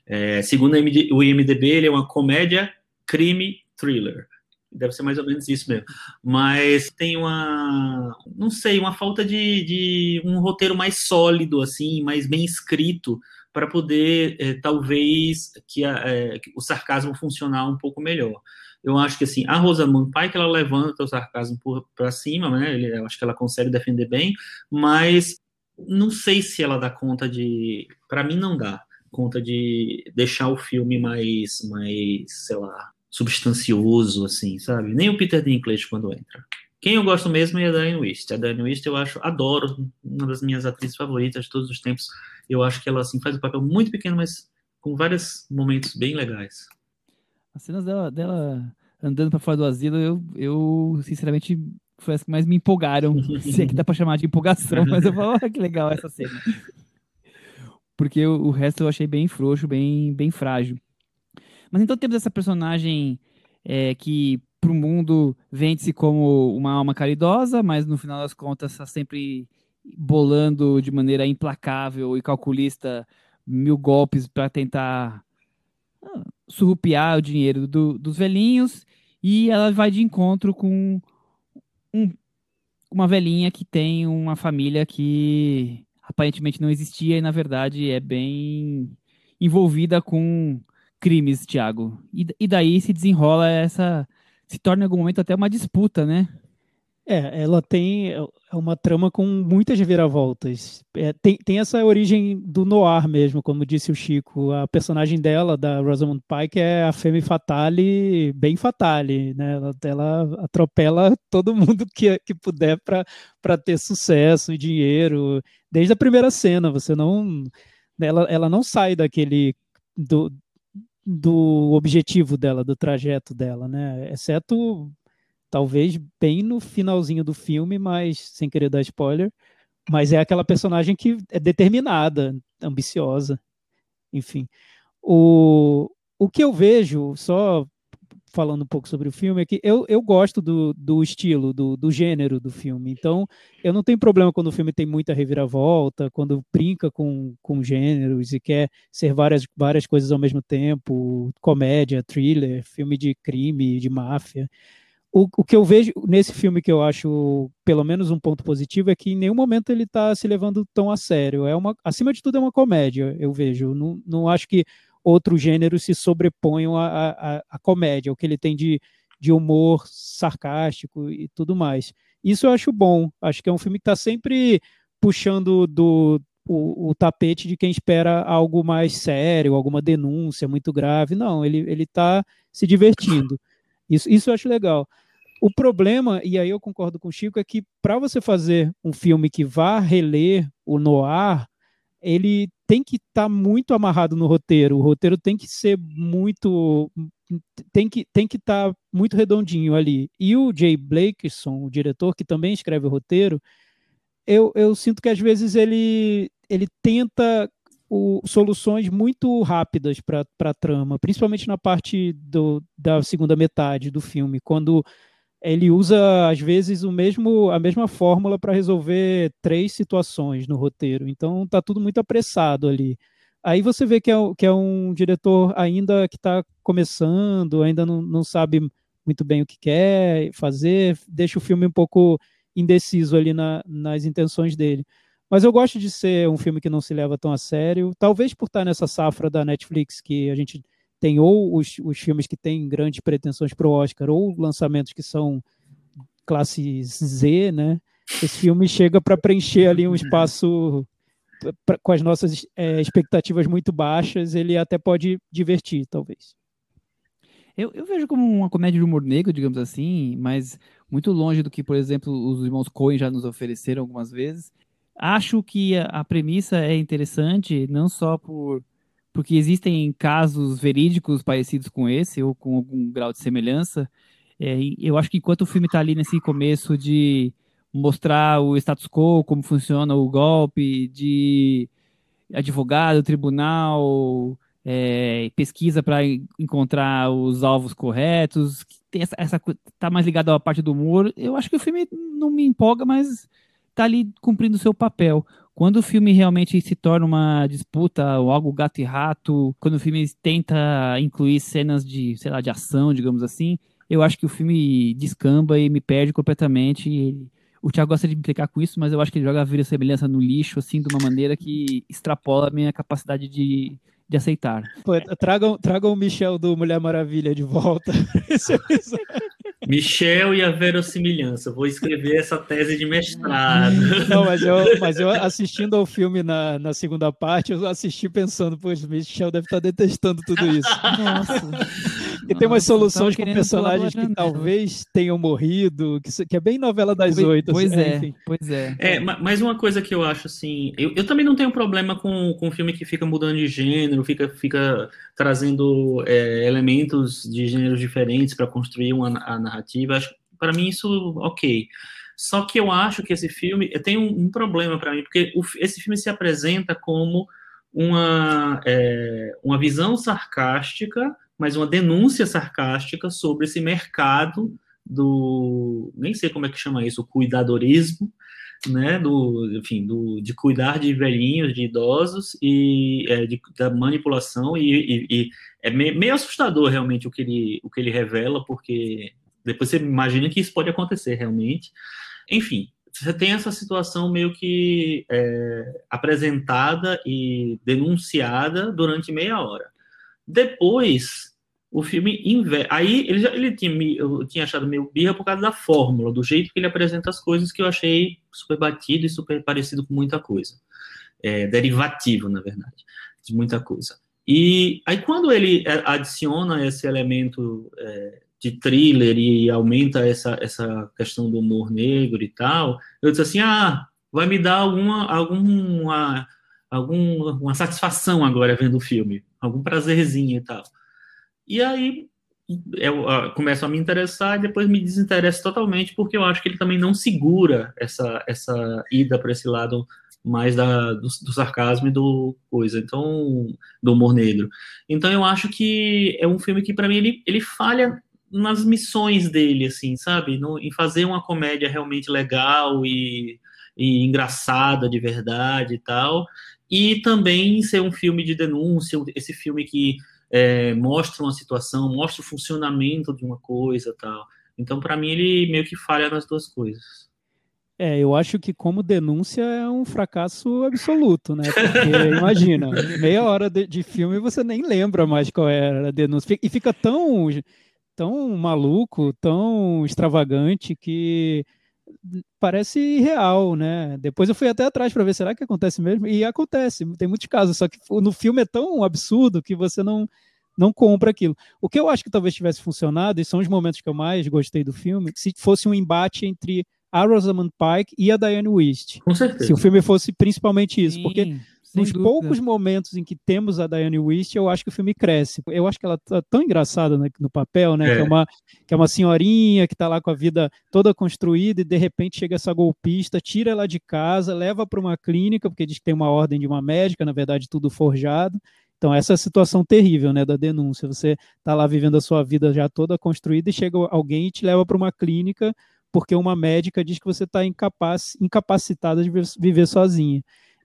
É, segundo o IMDb, ele é uma comédia crime thriller. Deve ser mais ou menos isso mesmo. Mas tem uma, não sei, uma falta de, de um roteiro mais sólido, assim, mais bem escrito, para poder, é, talvez, que, a, é, que, o sarcasmo funcionar um pouco melhor. Eu acho que, assim, a Rosamund Pike, ela levanta o sarcasmo para cima, né? Eu acho que ela consegue defender bem, mas não sei se ela dá conta de... Para mim, não dá conta de deixar o filme mais, mais sei lá, substancioso, assim, sabe? Nem o Peter Dinklage quando entra. Quem eu gosto mesmo é a Diane Wist. A Diane Wist eu acho, adoro, uma das minhas atrizes favoritas de todos os tempos. Eu acho que ela, assim, faz um papel muito pequeno, mas com vários momentos bem legais. As cenas dela, dela andando para fora do asilo, eu, eu sinceramente foi as que mais me empolgaram, se é que dá pra chamar de empolgação, mas eu falo, olha que legal essa cena. Porque o, o resto eu achei bem frouxo, bem, bem frágil. Mas então temos essa personagem é, que pro mundo vende-se como uma alma caridosa, mas no final das contas está sempre bolando de maneira implacável e calculista mil golpes para tentar ah, surrupiar o dinheiro do, dos velhinhos. E ela vai de encontro com um, uma velhinha que tem uma família que aparentemente não existia e na verdade é bem envolvida com crimes, Thiago. E, e daí se desenrola essa se torna em algum momento até uma disputa, né? É, ela tem é uma trama com muitas reviravoltas. É, tem, tem essa origem do noir mesmo, como disse o Chico. A personagem dela, da Rosamund Pike, é a femme fatale, bem fatale, né? Ela, ela atropela todo mundo que, que puder para ter sucesso e dinheiro. Desde a primeira cena, você não... Ela, ela não sai daquele... Do, do objetivo dela, do trajeto dela, né? Exceto talvez bem no finalzinho do filme, mas sem querer dar spoiler, mas é aquela personagem que é determinada, ambiciosa, enfim. O, o que eu vejo, só falando um pouco sobre o filme, é que eu, eu gosto do, do estilo, do, do gênero do filme. Então, eu não tenho problema quando o filme tem muita reviravolta, quando brinca com, com gêneros e quer ser várias, várias coisas ao mesmo tempo comédia, thriller, filme de crime, de máfia. O, o que eu vejo nesse filme que eu acho, pelo menos um ponto positivo, é que em nenhum momento ele está se levando tão a sério. É uma, acima de tudo, é uma comédia, eu vejo. Não, não acho que outros gêneros se sobreponham à, à, à comédia, o que ele tem de, de humor sarcástico e tudo mais. Isso eu acho bom. Acho que é um filme que está sempre puxando do o, o, tapete de quem espera algo mais sério, alguma denúncia muito grave. Não, ele ele está se divertindo. Isso, isso eu acho legal. O problema, e aí eu concordo com o Chico, é que para você fazer um filme que vá reler o noir, ele tem que estar tá muito amarrado no roteiro. O roteiro tem que ser muito. tem que tem que estar tá muito redondinho ali. E o Jay Blakeson, o diretor, que também escreve o roteiro, eu, eu sinto que às vezes ele, ele tenta o, soluções muito rápidas para a trama, principalmente na parte do, da segunda metade do filme, quando ele usa às vezes o mesmo a mesma fórmula para resolver três situações no roteiro. Então tá tudo muito apressado ali. Aí você vê que é, que é um diretor ainda que está começando, ainda não, não sabe muito bem o que quer fazer, deixa o filme um pouco indeciso ali na, nas intenções dele. Mas eu gosto de ser um filme que não se leva tão a sério, talvez por estar nessa safra da Netflix que a gente tem ou os, os filmes que têm grandes pretensões para o Oscar, ou lançamentos que são classe Z, né? Esse filme chega para preencher ali um espaço pra, com as nossas é, expectativas muito baixas, ele até pode divertir, talvez. Eu, eu, vejo como uma comédia de humor negro, digamos assim, mas muito longe do que, por exemplo, os irmãos Coen já nos ofereceram algumas vezes. Acho que a, a premissa é interessante, não só por porque existem casos verídicos parecidos com esse, ou com algum grau de semelhança. É, eu acho que enquanto o filme está ali nesse começo de mostrar o status quo, como funciona o golpe, de advogado, tribunal, é, pesquisa para encontrar os alvos corretos, tem essa, essa tá mais ligado à parte do humor. Eu acho que o filme não me empolga, mas está ali cumprindo o seu papel. Quando o filme realmente se torna uma disputa ou algo gato e rato, quando o filme tenta incluir cenas de, sei lá, de ação, digamos assim, eu acho que o filme descamba e me perde completamente. O Thiago gosta de me implicar com isso, mas eu acho que ele joga a vida semelhança no lixo, assim, de uma maneira que extrapola a minha capacidade de, de aceitar. Pô, tragam, tragam o Michel do Mulher Maravilha de volta. Michel e a verossimilhança. Vou escrever essa tese de mestrado. Não, mas eu, mas eu assistindo ao filme na, na segunda parte, eu assisti pensando, pois Michel deve estar detestando tudo isso. Nossa. E tem umas soluções com personagens que talvez tenham morrido, que, que é bem novela das oito. Pois assim, é, enfim. pois é. É, mas uma coisa que eu acho assim, eu, eu também não tenho problema com, com filme que fica mudando de gênero, fica, fica trazendo é, elementos de gêneros diferentes para construir uma a narrativa. Acho, para mim isso ok. Só que eu acho que esse filme tem um, um problema para mim, porque o, esse filme se apresenta como uma, é, uma visão sarcástica, mas uma denúncia sarcástica sobre esse mercado do, nem sei como é que chama isso, o cuidadorismo, né, do, enfim, do, de cuidar de velhinhos, de idosos e é, de, da manipulação e, e, e é meio, assustador realmente o que ele, o que ele revela, porque depois você imagina que isso pode acontecer realmente. Enfim, você tem essa situação meio que é, apresentada e denunciada durante meia hora. Depois, o filme inverte. Aí ele, já, ele tinha, eu tinha achado meio birra por causa da fórmula, do jeito que ele apresenta as coisas, que eu achei super batido e super parecido com muita coisa. É, derivativo, na verdade, de muita coisa. E aí, quando ele é, adiciona esse elemento é, de thriller e aumenta essa, essa questão do humor negro e tal, eu disse assim, ah, vai me dar alguma, alguma, alguma satisfação agora vendo o filme, algum prazerzinho e tal. E aí eu uh, começo a me interessar e depois me desinteresso totalmente, porque eu acho que ele também não segura essa, essa ida para esse lado mais da, do, do, sarcasmo e do coisa, então do humor negro. Então eu acho que é um filme que para mim ele, ele falha nas missões dele, assim, sabe? No, em fazer uma comédia realmente legal e, e engraçada de verdade e tal. E também ser um filme de denúncia, esse filme que é, mostra uma situação, mostra o funcionamento de uma coisa tal. Então, para mim, ele meio que falha nas duas coisas. É, eu acho que como denúncia é um fracasso absoluto, né? Porque imagina, meia hora de, de filme você nem lembra mais qual era a denúncia. E fica tão tão maluco, tão extravagante que parece irreal, né? Depois eu fui até atrás para ver será que acontece mesmo e acontece. Tem muitos casos, só que no filme é tão absurdo que você não não compra aquilo. O que eu acho que talvez tivesse funcionado, e são os momentos que eu mais gostei do filme, se fosse um embate entre a Rosamund Pike e a Diane Wist. Com certeza. Se o filme fosse principalmente isso, Sim. porque nos dúvida. poucos momentos em que temos a Diane Wist, eu acho que o filme cresce. Eu acho que ela tá tão engraçada né, no papel, né? É. Que, é uma, que é uma senhorinha que tá lá com a vida toda construída e de repente chega essa golpista, tira ela de casa, leva para uma clínica, porque diz que tem uma ordem de uma médica, na verdade, tudo forjado. Então, essa é a situação terrível, né, da denúncia. Você tá lá vivendo a sua vida já toda construída e chega alguém e te leva para uma clínica porque uma médica diz que você está incapaz, incapacitada de viver sozinha.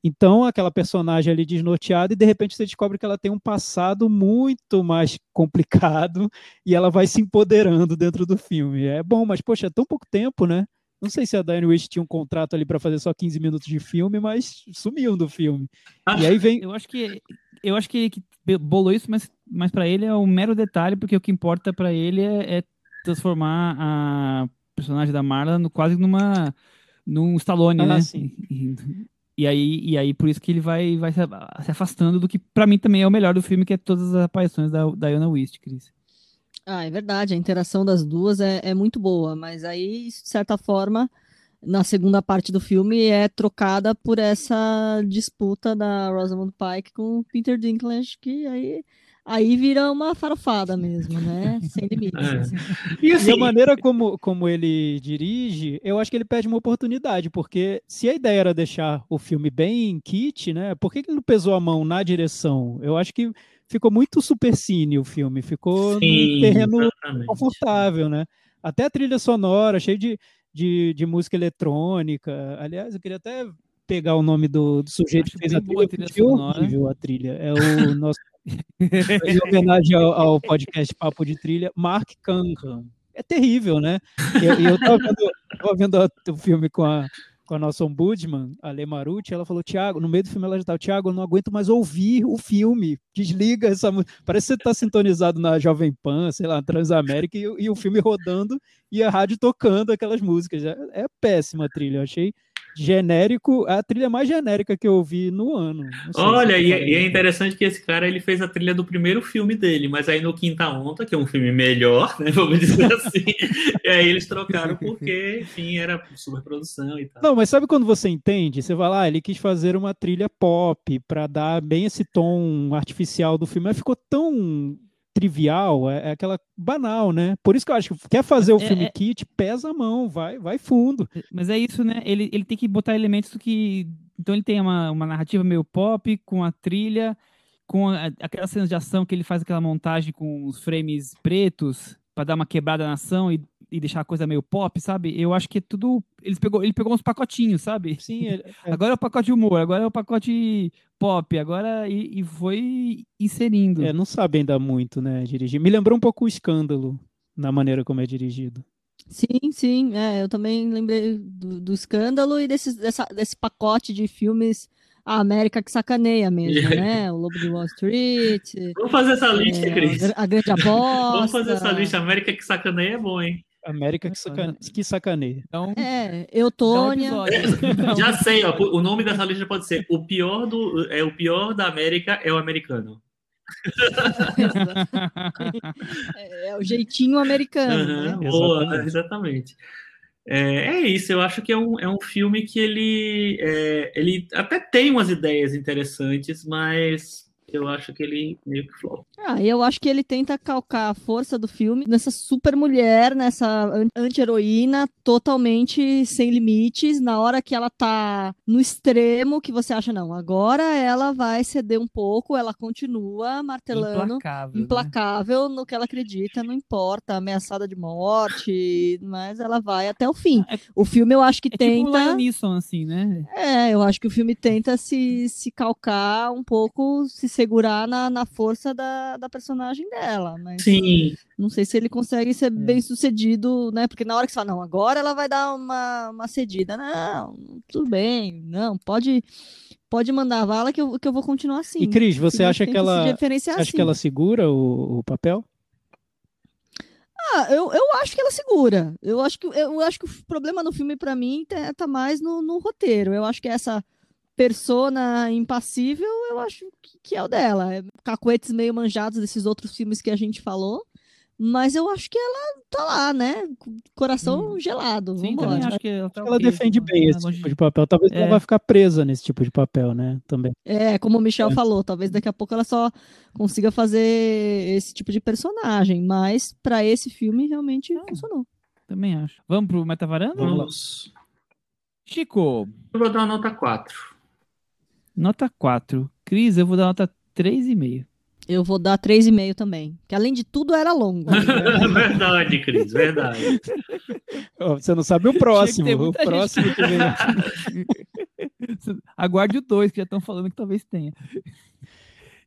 Então, aquela personagem ali desnorteada, e de repente você descobre que ela tem um passado muito mais complicado e ela vai se empoderando dentro do filme. É bom, mas, poxa, é tão pouco tempo, né? Não sei se a Diane Wish tinha um contrato ali para fazer só 15 minutos de filme, mas sumiu do filme. Acho, e aí vem. Eu acho que eu acho que, que bolou isso, mas, mas para ele é um mero detalhe, porque o que importa para ele é, é, transformar a personagem da Marla no, quase numa num Stallone, ah, né? Sim. E aí, e aí por isso que ele vai, vai se afastando do que para mim também é o melhor do filme, que é todas as aparições da Diana Wist, Cris. Ah, é verdade, a interação das duas é, é muito boa, mas aí, de certa forma, na segunda parte do filme é trocada por essa disputa da Rosamund Pike com o Peter Dinklage, que aí aí vira uma farofada mesmo, né? Sem limites. É. Assim. E, assim, e, a maneira como, como ele dirige, eu acho que ele perde uma oportunidade, porque se a ideia era deixar o filme bem kit, né? Por que ele não pesou a mão na direção? Eu acho que ficou muito supercine o filme, ficou Sim, num terreno exatamente. confortável, né? Até a trilha sonora, cheio de, de, de música eletrônica. Aliás, eu queria até pegar o nome do, do sujeito que fez a trilha, trilha horrível a trilha. É o nosso em homenagem ao, ao, podcast Papo de Trilha, Mark Cunningham. É terrível, né? E eu, eu tava vendo, tava vendo o filme com a, com a nossa ombudsman, a Lê Marucci, ela falou, Tiago, no meio do filme ela já estava, Tiago, eu não aguento mais ouvir o filme, desliga essa música. Parece que você está sintonizado na Jovem Pan, sei lá, Transamérica, e, e, o filme rodando e a rádio tocando aquelas músicas. É, é péssima a trilha, eu achei genérico, a trilha mais genérica que eu vi no ano. Olha, e, é, e, é interessante que esse cara ele fez a trilha do primeiro filme dele, mas aí no Quinta Onda, que é um filme melhor, né, vamos dizer assim, e aí eles trocaram porque, enfim, era superprodução e tal. Não, mas sabe quando você entende? Você vai lá, ah, ele quis fazer uma trilha pop para dar bem esse tom artificial do filme, mas ficou tão trivial, é, é aquela banal, né? Por isso que eu acho que quer fazer o É, filme é- kit, pesa a mão, vai, vai fundo. Mas é isso, né? Ele, ele tem que botar elementos que. Então ele tem uma, uma narrativa meio pop, com a trilha, com a- aquelas cenas de ação que ele faz aquela montagem com os frames pretos pra dar uma quebrada na ação e, e deixar a coisa meio pop, sabe? Eu acho que é tudo. Eles pegou, ele pegou uns pacotinhos, sabe? Sim, ele- é, Agora é o pacote de humor, agora é o pacote pop, agora. E, e foi inserindo. é, não sabe ainda muito, né, dirigir. Me lembrou um pouco o escândalo na maneira como é dirigido. Sim, sim, é, eu também lembrei do, do escândalo e desse, dessa, desse pacote de filmes a América que sacaneia mesmo, né? O Lobo de Wall Street, Vamos fazer essa lista, é, Cris. a, a Grande Aposta. Vamos fazer essa lista. América que sacaneia é bom, hein? América que, saca... que sacaneia. Então, É, um Eutônia. Então, Já sei, ó, o nome dessa lista pode ser o pior do é o pior da América é o americano. É, é o jeitinho americano, né? Aham, boa, Exatamente. exatamente. É, é isso, eu acho que é um, é um filme que ele, é, ele até tem umas ideias interessantes, mas eu acho que ele meio que flop. Ah, eu acho que ele tenta calcar a força do filme nessa super mulher, nessa an- anti-heroína totalmente sem limites, na hora que ela tá no extremo, que você acha, não, agora ela vai ceder um pouco, ela continua martelando, implacável. né? implacável no que ela acredita, não importa, ameaçada de morte, mas ela vai até o fim. É- O filme eu acho que É tipo tenta. Liam Neeson, assim, né? É, eu acho que o filme tenta se, se calcar um pouco, se segurar na, na força da, da personagem dela, mas Sim, não sei se ele consegue ser bem sucedido, né? Porque na hora que você fala, não, agora ela vai dar uma, uma cedida. Não, tudo bem, não, pode, pode mandar a vala que eu, que eu vou continuar assim. E Cris, você acha que ela acha que assim. ela segura o, o papel? Ah, eu, eu acho que ela segura. Eu acho que, eu acho que o problema no filme, pra mim, tá, tá mais no, no roteiro. Eu acho que essa persona impassível, eu acho que, que é o dela. É cacuetes meio manjados desses outros filmes que a gente falou. Mas eu acho que ela tá lá, né? Coração gelado. Sim, Vambora. também acho que ela tá Ela ok, defende tá- bem esse tipo de papel. Talvez ela É. vai ficar presa nesse tipo de papel, né? Também. É, como o Michel falou, talvez daqui a pouco ela só consiga fazer esse tipo de personagem. Mas pra esse filme, realmente funcionou. Também acho. Vamos pro Metavaranda? vamos. Chico, Eu vou dar uma nota 4. Nota 4. Cris, eu vou dar nota 3,5. Eu vou dar 3,5 também. Que além de tudo era longo. verdade, Cris, verdade. Ó, Você não sabe o próximo. O muita gente. próximo que vem. Aguarde o 2, que já estão falando que talvez tenha.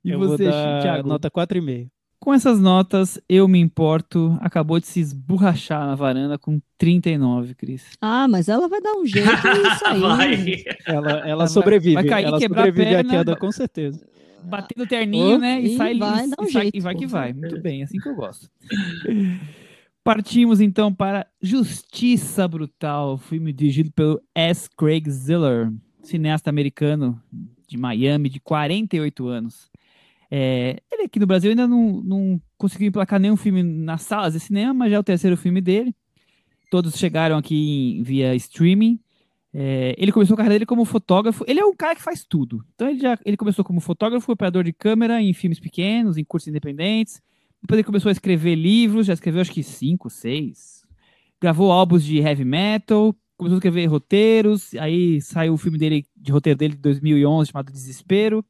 E Eu você, vou dar Thiago? nota 4,5. Com essas notas, eu me importo. Acabou de se esborrachar na varanda com 39, Cris. Ah, mas ela vai dar um jeito e sair. Vai. Ela, ela Vai- sobrevive. vai cair, ela quebrar a sobrevive à perna, queda, ba- com certeza. Batendo o terninho, Oh, né? E, e sai, vai e, um e sai- jeito, e vai que vai. Muito bem, assim que eu gosto. Partimos então para Justiça Brutal, filme dirigido pelo S. Craig Ziller, cineasta americano de Miami, de 48 anos. É, ele aqui no Brasil ainda não, não conseguiu emplacar nenhum filme nas salas de cinema, mas já é o terceiro filme dele. Todos chegaram aqui via streaming. É, ele começou a carreira dele como fotógrafo. Ele é um cara que faz tudo. Então ele já ele começou como fotógrafo, operador de câmera em filmes pequenos, em cursos independentes. Depois ele começou a escrever livros, já escreveu acho que cinco, seis. Gravou álbuns de heavy metal, começou a escrever roteiros. Aí saiu o filme dele de roteiro dele de 2011 chamado Desespero.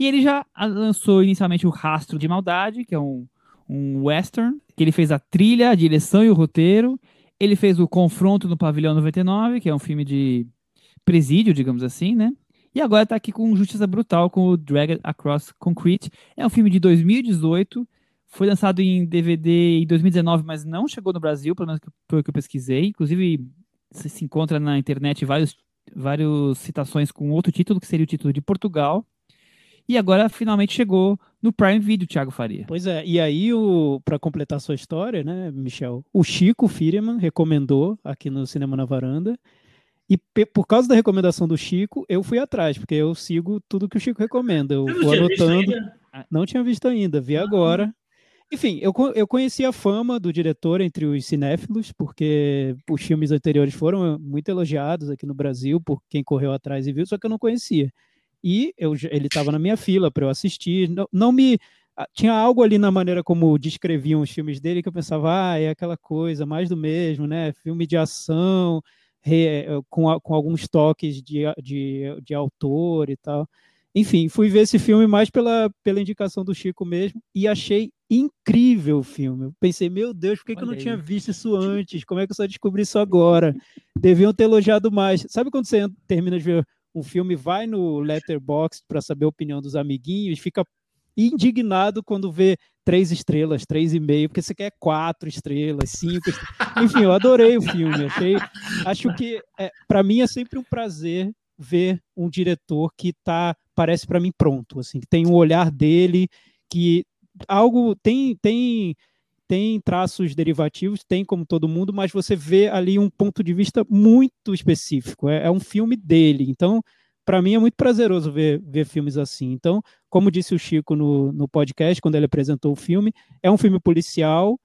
E ele já ah, lançou inicialmente o Rastro de Maldade, que é um, um western, que ele fez a trilha, a direção e o roteiro. Ele fez o Confronto no Pavilhão 99, que é um filme de presídio, digamos assim, né? E agora tá aqui com Justiça Brutal, com o Dragged Across Concrete. É um filme de 2018, foi lançado em DVD em 2019, mas não chegou no Brasil, pelo menos pelo que eu pesquisei. Inclusive, se encontra na internet vários, várias citações com outro título, que seria o título de Portugal. E agora finalmente chegou no Prime Video, Thiago Faria. Pois é, e aí, para completar sua história, né, Michel? O Chico Firman recomendou aqui no Cinema na Varanda. E por causa da recomendação do Chico, eu fui atrás, porque eu sigo tudo que o Chico recomenda. Eu não vou tinha visto anotando. ainda? Não tinha visto ainda, vi agora. Enfim, eu, eu conheci a fama do diretor entre os cinéfilos, porque os filmes anteriores foram muito elogiados aqui no Brasil por quem correu atrás e viu, só que eu não conhecia. E eu, ele estava na minha fila para eu assistir. Não, não me tinha algo ali na maneira como descreviam os filmes dele que eu pensava, ah, é aquela coisa, mais do mesmo, né? Filme de ação, re, com, com alguns toques de, de, de autor e tal. Enfim, fui ver esse filme mais pela, pela indicação do Chico mesmo e achei incrível o filme. Eu pensei, meu Deus, por que, que eu não tinha visto isso antes? Como é que eu só descobri isso agora? Deviam ter elogiado mais. Sabe quando você termina de ver um filme, vai no Letterboxd para saber a opinião dos amiguinhos, fica indignado quando vê três estrelas, três e meio, porque você quer quatro estrelas, cinco estrelas. Enfim, eu adorei o filme. Achei, acho que é, para mim é sempre um prazer ver um diretor que tá parece para mim pronto, assim, que tem um olhar dele que algo tem tem tem traços derivativos, tem como todo mundo, mas você vê ali um ponto de vista muito específico. É, é um filme dele. Então, para mim é muito prazeroso ver, ver filmes assim. Então, como disse o Chico no, no podcast, quando ele apresentou o filme, é um filme policial,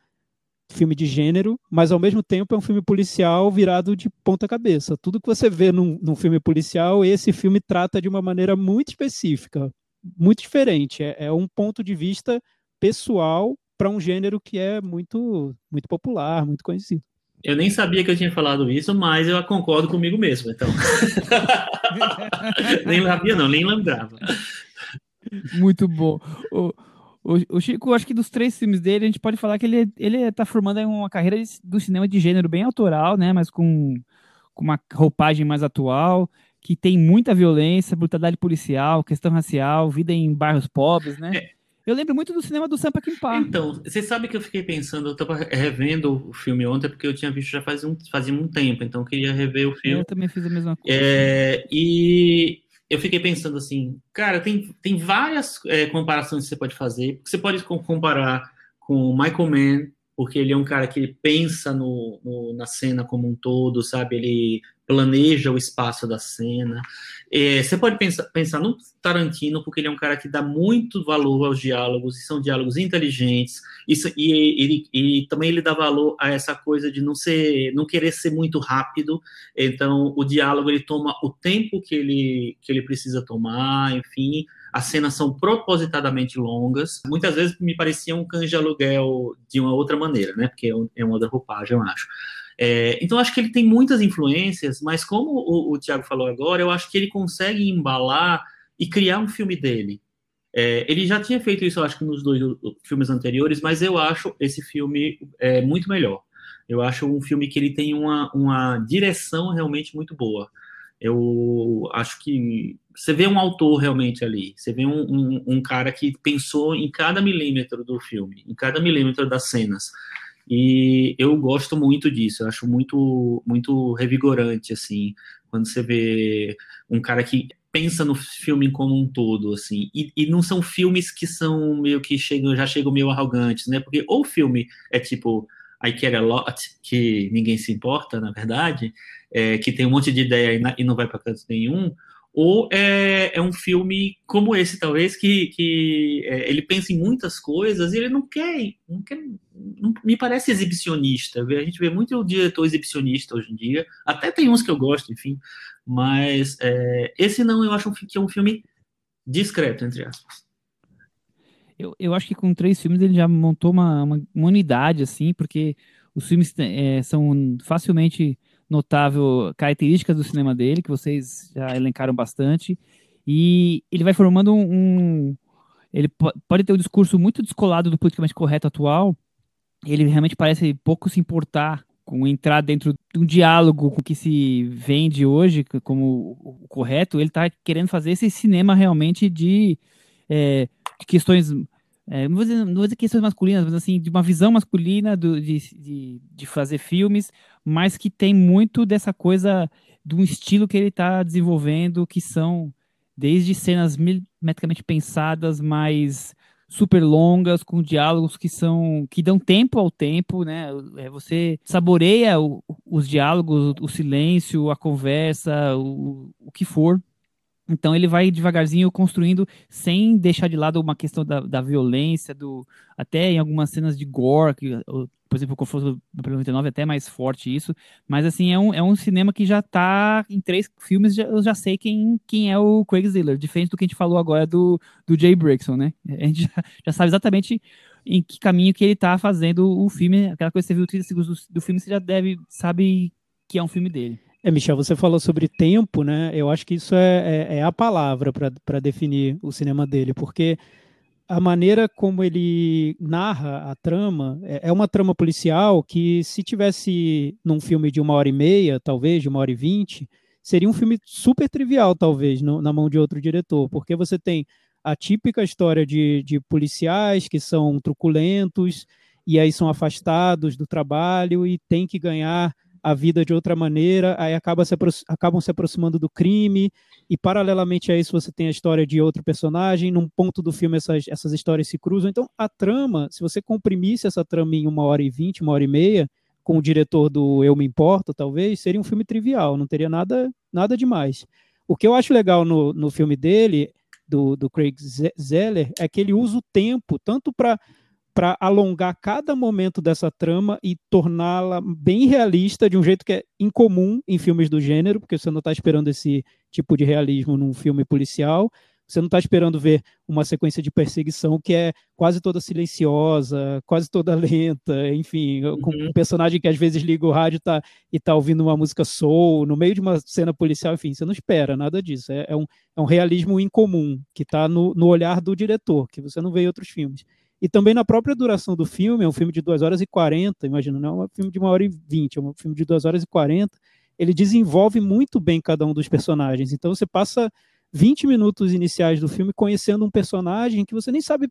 filme de gênero, mas ao mesmo tempo é um filme policial virado de ponta cabeça. Tudo que você vê num, num filme policial, esse filme trata de uma maneira muito específica, muito diferente. É, é um ponto de vista pessoal para um gênero que é muito, muito popular, muito conhecido. Eu nem sabia que eu tinha falado isso, mas eu concordo comigo mesmo, então. nem sabia, não, nem lembrava. Muito bom. O, o, o, Chico, acho que dos três filmes dele, a gente pode falar que ele, ele está formando uma carreira de, do cinema de gênero bem autoral, né? Mas com, com uma roupagem mais atual, que tem muita violência, brutalidade policial, questão racial, vida em bairros pobres, né? É. Eu lembro muito do cinema do Sampa Kimpar. Então, você sabe que eu fiquei pensando, eu estava revendo o filme ontem, porque eu tinha visto já faz um, fazia um tempo, então eu queria rever o filme. Eu também fiz a mesma coisa. É, e eu fiquei pensando assim, cara, tem, tem várias é, comparações que você pode fazer. Você pode comparar com Michael Mann, porque ele é um cara que ele pensa no, no, na cena como um todo, sabe? Ele planeja o espaço da cena. É, você pode pensar, pensar no Tarantino, porque ele é um cara que dá muito valor aos diálogos, e são diálogos inteligentes, isso, e, e também ele dá valor a essa coisa de não ser, não querer ser muito rápido, então o diálogo ele toma o tempo que ele, que ele precisa tomar, enfim, as cenas são propositadamente longas, muitas vezes me parecia um de aluguel de uma outra maneira, né, porque é, é uma outra roupagem, eu acho. É, então, acho que ele tem muitas influências, mas como o, o Tiago falou agora, eu acho que ele consegue embalar e criar um filme dele. É, ele já tinha feito isso, acho que nos dois filmes anteriores, mas eu acho esse filme é, muito melhor. Eu acho um filme que ele tem uma, uma direção realmente muito boa. Eu acho que você vê um autor realmente ali, você vê um, um, um cara que pensou em cada milímetro do filme, em cada milímetro das cenas. E eu gosto muito disso, eu acho muito, muito revigorante, assim, quando você vê um cara que pensa no filme como um todo, assim, e, e não são filmes que são meio que chegam, já chegam meio arrogantes, né? Porque ou o filme é tipo I Care a Lot, que ninguém se importa, na verdade, é, que tem um monte de ideia e, e não vai para canto nenhum, ou é, é, um filme como esse, talvez, que, que é, ele pensa em muitas coisas e ele não quer, não quer não, me parece exibicionista. A gente vê muito o diretor exibicionista hoje em dia, até tem uns que eu gosto, enfim, mas é, esse não, eu acho que é um filme discreto, entre aspas. Eu, eu acho que com três filmes ele já montou uma, uma, unidade, assim, porque os filmes é, são facilmente notável características do cinema dele, que vocês já elencaram bastante, e ele vai formando um, um ele pode ter um discurso muito descolado do politicamente correto atual, ele realmente parece pouco se importar com entrar dentro de um diálogo com o que se vende hoje como o correto, ele está querendo fazer esse cinema realmente de, é, de questões é, não, vou dizer, não vou dizer questões masculinas, mas assim, de uma visão masculina do, de, de, de, fazer filmes, mas que tem muito dessa coisa de um estilo que ele está desenvolvendo, que são desde cenas milimetricamente pensadas, mais super longas, com diálogos que são que dão tempo ao tempo, né? É, você saboreia o, os diálogos, o silêncio, a conversa, o, o que for. Então ele vai devagarzinho construindo sem deixar de lado uma questão da, da violência, do até em algumas cenas de gore, que, por exemplo, o confronto do 99 é até mais forte isso, mas assim, é um, é um cinema que já tá em três filmes, já, eu já sei quem, quem é o Craig Ziller, diferente do que a gente falou agora do, do Jay Brixton, né? A gente já, já sabe exatamente em que caminho que ele tá fazendo o filme, aquela coisa que você viu 30 segundos do, do filme, você já deve, sabe que é um filme dele. É, Michel, você falou sobre tempo, né? Eu acho que isso é, é, é a palavra para definir o cinema dele, porque a maneira como ele narra a trama é, é uma trama policial que, se tivesse num filme de uma hora e meia, talvez, de uma hora e vinte, seria um filme super trivial, talvez, no, na mão de outro diretor, porque você tem a típica história de, de policiais que são truculentos e aí são afastados do trabalho e tem que ganhar a vida de outra maneira, aí acaba se acabam se aproximando do crime, e paralelamente a isso você tem a história de outro personagem, num ponto do filme essas, essas histórias se cruzam. Então a trama, se você comprimisse essa trama em uma hora e vinte, uma hora e meia, com o diretor do Eu Me Importo, talvez, seria um filme trivial, não teria nada, nada demais. O que eu acho legal no, no filme dele, do, do Craig Zeller, é que ele usa o tempo tanto para para alongar cada momento dessa trama e torná-la bem realista de um jeito que é incomum em filmes do gênero, porque você não está esperando esse tipo de realismo num filme policial. Você não está esperando ver uma sequência de perseguição que é quase toda silenciosa, quase toda lenta, enfim, uhum. com um personagem que às vezes liga o rádio tá, e está ouvindo uma música soul, no meio de uma cena policial, enfim, você não espera nada disso. É, é um, é um realismo incomum, que está no, no olhar do diretor, que você não vê em outros filmes. E também na própria duração do filme, é um filme de 2 horas e 40, imagina, não é um filme de 1 hora e 20, é um filme de 2 horas e 40. Ele desenvolve muito bem cada um dos personagens. Então você passa 20 minutos iniciais do filme conhecendo um personagem que você nem sabe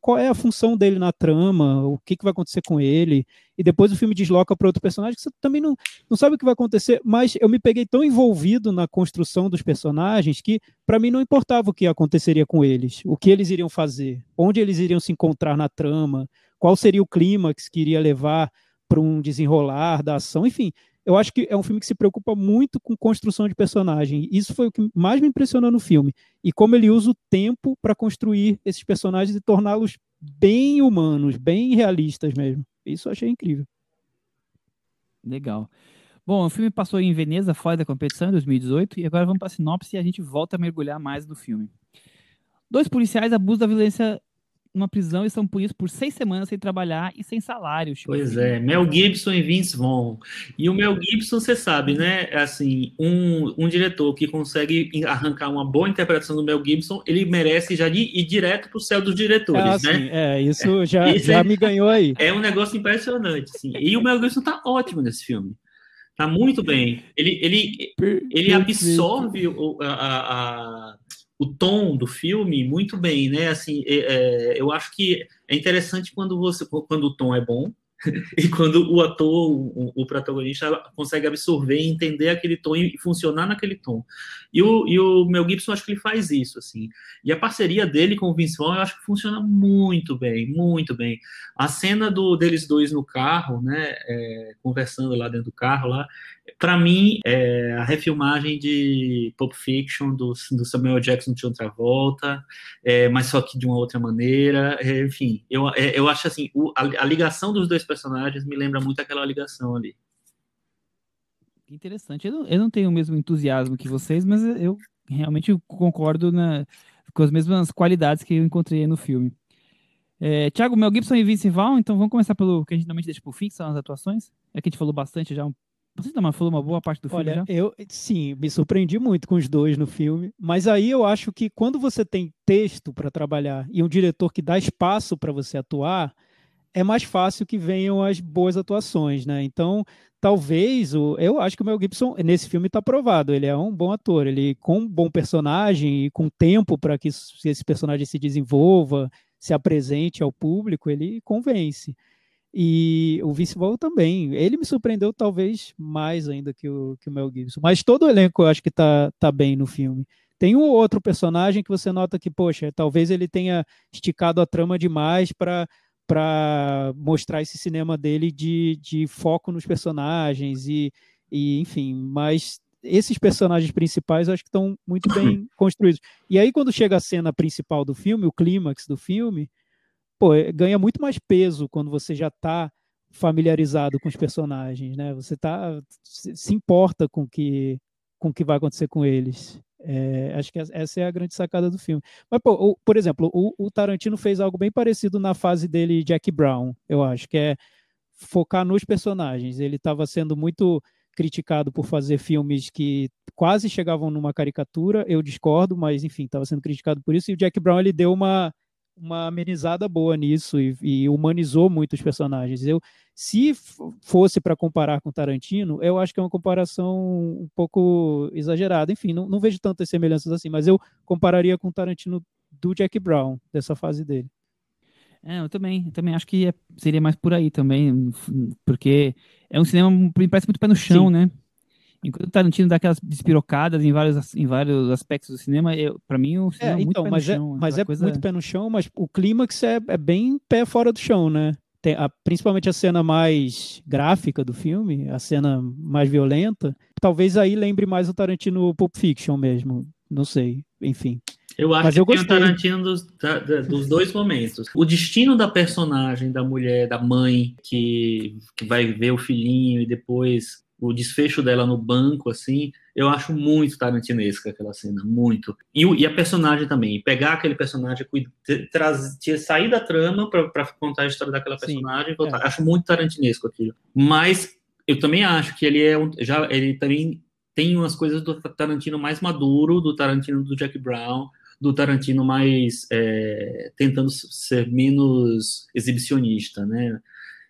qual é a função dele na trama, o que, que vai acontecer com ele, e depois o filme desloca para outro personagem que você também não, não sabe o que vai acontecer, mas eu me peguei tão envolvido na construção dos personagens que para mim não importava o que aconteceria com eles, o que eles iriam fazer, onde eles iriam se encontrar na trama, qual seria o clímax que iria levar para um desenrolar da ação, enfim, eu acho que é um filme que se preocupa muito com construção de personagem. Isso foi o que mais me impressionou no filme. E como ele usa o tempo para construir esses personagens e torná-los bem humanos, bem realistas mesmo. Isso eu achei incrível. Legal. Bom, o filme passou em Veneza, fora da competição, em 2018, e agora vamos para a sinopse e a gente volta a mergulhar mais no filme. Dois policiais abusam da violência numa prisão e são punidos por seis semanas sem trabalhar e sem salário. Tipo pois assim. é, Mel Gibson e Vince Vaughn. E o Mel Gibson, você sabe, né? É assim, um, um diretor que consegue arrancar uma boa interpretação do Mel Gibson, ele merece já ir direto para o céu dos diretores, é, né? É, isso já, isso já é, me ganhou aí. É um negócio impressionante, assim. E o Mel Gibson tá ótimo nesse filme. Tá muito bem. Ele, ele, ele absorve a, a o tom do filme muito bem, né? Assim, é, é, eu acho que é interessante quando você quando o tom é bom e quando o ator, o, o, protagonista, consegue absorver entender aquele tom e funcionar naquele tom. E o, e o Mel Gibson, acho que ele faz isso, assim. E a parceria dele com o Vince Vaughn, eu acho que funciona muito bem, muito bem. A cena do deles dois no carro, né, é, conversando lá dentro do carro, lá, para mim, é a refilmagem de Pulp Fiction do, do Samuel Jackson de outra volta, é, mas só que de uma outra maneira. É, enfim, eu, é, eu acho assim, o, a, a, ligação dos dois personagens me lembra muito aquela ligação ali. Interessante. Eu não, eu não tenho o mesmo entusiasmo que vocês, mas eu realmente concordo na, com as mesmas qualidades que eu encontrei no filme. É, Thiago, Mel Gibson e Vince Vaughn, então vamos começar pelo que a gente normalmente deixa por fim, que são as atuações. É que a gente falou bastante já você também falou uma boa parte do filme Olha, já? eu sim, me surpreendi muito com os dois no filme, mas aí eu acho que quando você tem texto para trabalhar e um diretor que dá espaço para você atuar, é mais fácil que venham as boas atuações, né? Então, talvez o, eu acho que o Mel Gibson nesse filme está provado, ele é um bom ator, ele com um bom personagem e com tempo para que esse personagem se desenvolva, se apresente ao público, ele convence. E o Vince Vaughn também. Ele me surpreendeu talvez mais ainda que o, que o Mel Gibson. Mas todo o elenco eu acho que tá, tá bem no filme. Tem um outro personagem que você nota que, poxa, talvez ele tenha esticado a trama demais para para mostrar esse cinema dele de, de foco nos personagens e, e enfim, mas esses personagens principais eu acho que estão muito bem construídos. E aí, quando chega a cena principal do filme, o clímax do filme, pô, é, ganha muito mais peso quando você já está familiarizado com os personagens, né? Você tá, se importa com que, com o que vai acontecer com eles. É, acho que essa é a grande sacada do filme. Mas, pô, o, por exemplo, o, o, Tarantino fez algo bem parecido na fase dele Jack Brown, eu acho, que é focar nos personagens. Ele estava sendo muito criticado por fazer filmes que quase chegavam numa caricatura, eu discordo, mas enfim, estava sendo criticado por isso, e o Jack Brown ele deu uma, uma amenizada boa nisso e, e humanizou muito os personagens. Eu, se fosse para comparar com Tarantino, eu acho que é uma comparação um pouco exagerada. Enfim, não, não vejo tantas semelhanças assim, mas eu compararia com Tarantino do Jack Brown, dessa fase dele. É, eu também, eu também acho que é, seria mais por aí também, porque é um cinema me parece muito pé no chão, Sim. né? Enquanto o Tarantino dá aquelas despirocadas em vários, em vários aspectos do cinema, para mim o cinema é, é muito então, pé mas no é, chão. Mas é coisa... muito pé no chão, mas o clímax é, é bem pé fora do chão, né? Tem a, principalmente a cena mais gráfica do filme, a cena mais violenta, talvez aí lembre mais o Tarantino Pulp Fiction mesmo, não sei, enfim. Eu acho Mas que eu tem gostei. o Tarantino dos, da, da, dos dois momentos. O destino da personagem, da mulher, da mãe, que, que vai ver o filhinho e depois o desfecho dela no banco, assim, eu acho muito tarantinesca aquela cena, muito. E, e a personagem também, pegar aquele personagem, trazer, sair da trama para contar a história daquela personagem, Sim, é. acho muito tarantinesco aquilo. Mas eu também acho que ele é um, já ele também tem umas coisas do Tarantino mais maduro, do Tarantino do Jack Brown, do Tarantino mais é, tentando ser menos exibicionista, né?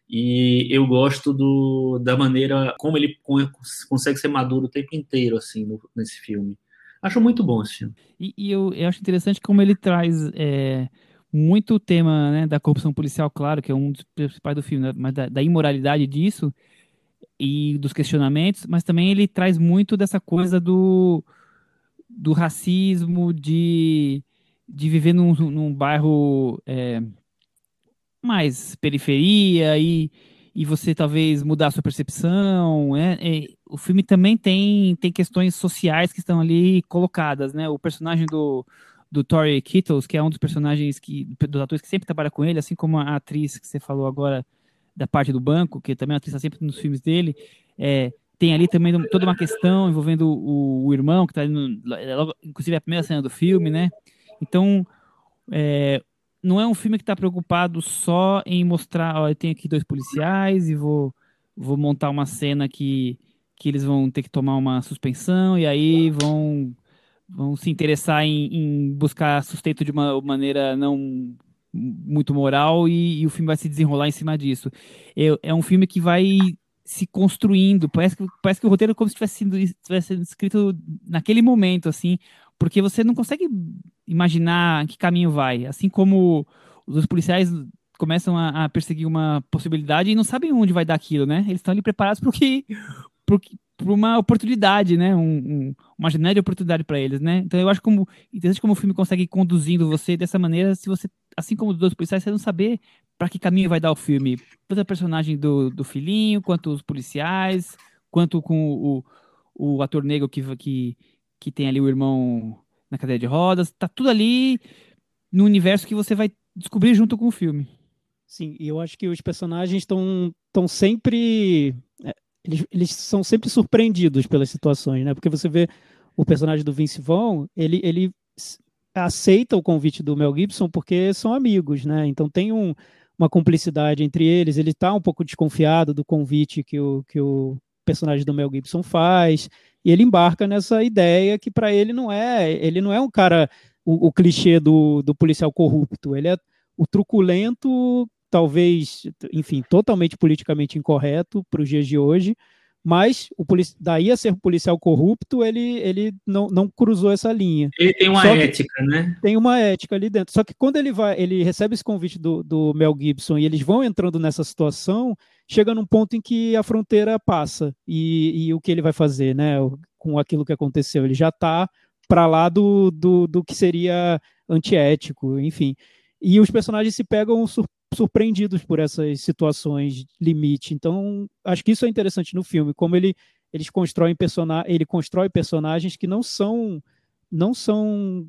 E eu gosto do, da maneira como ele consegue ser maduro o tempo inteiro, assim, no, nesse filme. Acho muito bom esse filme. E, e eu, eu, acho interessante como ele traz é, muito o tema né, da corrupção policial, claro, que é um dos principais do filme, né, mas da, da imoralidade disso e dos questionamentos, mas também ele traz muito dessa coisa do do racismo, de, de viver num, num bairro é, mais periferia e, e você talvez mudar a sua percepção. É, é, o filme também tem, tem questões sociais que estão ali colocadas, né? O personagem do, do Tori Kittles, que é um dos personagens que, dos atores que sempre trabalha com ele, assim como a atriz que você falou agora da parte do banco, que também é uma atriz tá sempre nos filmes dele, é, tem ali também toda uma questão envolvendo o, o irmão, que está ali, é logo, inclusive é a primeira cena do filme, né? Então, é, não é um filme que está preocupado só em mostrar, ó, eu tenho aqui dois policiais e vou, vou montar uma cena que, que eles vão ter que tomar uma suspensão e aí vão, vão se interessar em, em buscar sustento de uma maneira não muito moral e, e, o filme vai se desenrolar em cima disso. É, é um filme que vai se construindo. Parece que, parece que o roteiro é como se tivesse sido, tivesse sido escrito naquele momento, assim, porque você não consegue imaginar que caminho vai. Assim como os policiais começam a, a perseguir uma possibilidade e não sabem onde vai dar aquilo, né? Eles estão ali preparados para por uma oportunidade, né? Um, um, uma janela de oportunidade para eles, né? Então eu acho como interessante como o filme consegue ir conduzindo você dessa maneira, se você, assim como os dois policiais, você não saber para que caminho vai dar o filme, tanto a personagem do, do filhinho, quanto os policiais, quanto com o, o ator negro que, que, que tem ali o irmão na cadeira de rodas, tá tudo ali no universo que você vai descobrir junto com o filme. Sim, e eu acho que os personagens estão estão sempre é, eles, eles são sempre surpreendidos pelas situações, né? Porque você vê o personagem do Vince Vaughn, ele, ele aceita o convite do Mel Gibson porque são amigos, né? Então tem um, uma cumplicidade entre eles. Ele está um pouco desconfiado do convite que o, que o personagem do Mel Gibson faz e ele embarca nessa ideia que para ele não é, ele não é um cara o, o clichê do, do policial corrupto. Ele é o truculento talvez, enfim, totalmente politicamente incorreto para os dias de hoje, mas o daí a ser policial corrupto, ele, ele não, não cruzou essa linha. Ele tem uma Só ética, né? Tem uma ética ali dentro. Só que quando ele vai, ele recebe esse convite do, do Mel Gibson e eles vão entrando nessa situação, chega num ponto em que a fronteira passa e, e o que ele vai fazer, né? Com aquilo que aconteceu, ele já está para lá do, do, do que seria antiético, enfim. E os personagens se pegam surpreendidos por essas situações limite. Então, acho que isso é interessante no filme, como ele eles constroem persona ele constrói personagens que não são não são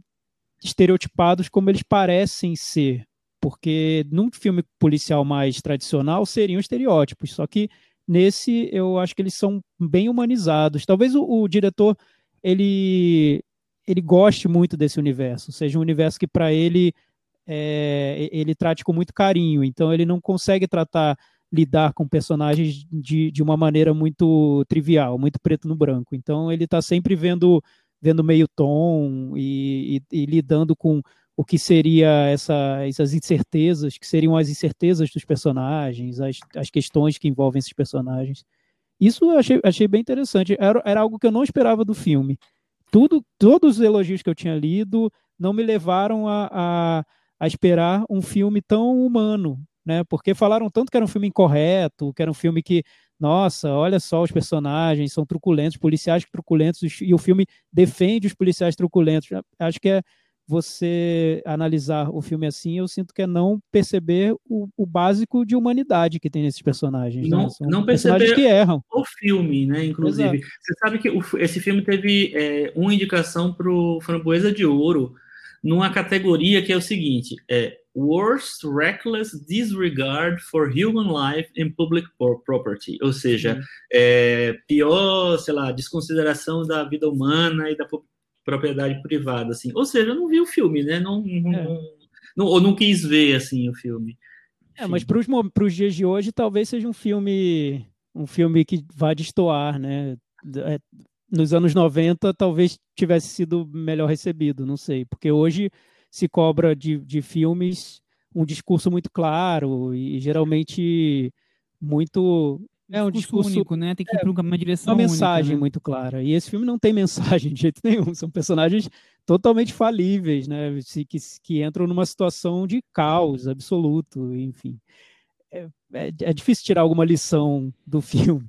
estereotipados como eles parecem ser, porque num filme policial mais tradicional seriam estereótipos, só que nesse eu acho que eles são bem humanizados. Talvez o, o diretor ele ele goste muito desse universo, seja um universo que para ele é, ele trate com muito carinho, então ele não consegue tratar lidar com personagens de, de uma maneira muito trivial, muito preto no branco. Então ele está sempre vendo vendo meio tom e, e, e, lidando com o que seria essa, essas incertezas, que seriam as incertezas dos personagens, as, as questões que envolvem esses personagens. Isso eu achei, achei bem interessante. Era, era algo que eu não esperava do filme. Tudo, todos os elogios que eu tinha lido não me levaram a, a, a esperar um filme tão humano, né? Porque falaram tanto que era um filme incorreto, que era um filme que, nossa, olha só os personagens são truculentos, policiais truculentos, e o filme defende os policiais truculentos. Acho que é você analisar o filme assim, eu sinto que é não perceber o, o básico de humanidade que tem nesses personagens. Não, né? Não perceber que erram. o filme, né? Inclusive. Exato. Você sabe que o, esse filme teve é, uma indicação para o Framboesa de Ouro numa categoria que é o seguinte: é Worst Reckless Disregard for Human Life and Public Property, ou seja, é, pior, sei lá, desconsideração da vida humana e da propriedade privada, assim. Ou seja, eu não vi o filme, né? Não, não, é. não, ou não quis ver, assim, o filme. É, mas para os dias de hoje, talvez seja um filme um filme que vá destoar, né? É, nos anos 90, talvez tivesse sido melhor recebido, não sei, porque hoje se cobra de, de filmes um discurso muito claro e geralmente muito é um discurso, único, né? Tem que ir para uma direção. Uma mensagem única, né? muito clara. E esse filme não tem mensagem de jeito nenhum. São personagens totalmente falíveis, né? Que, que entram numa situação de caos absoluto, enfim. É, é, é difícil tirar alguma lição do filme.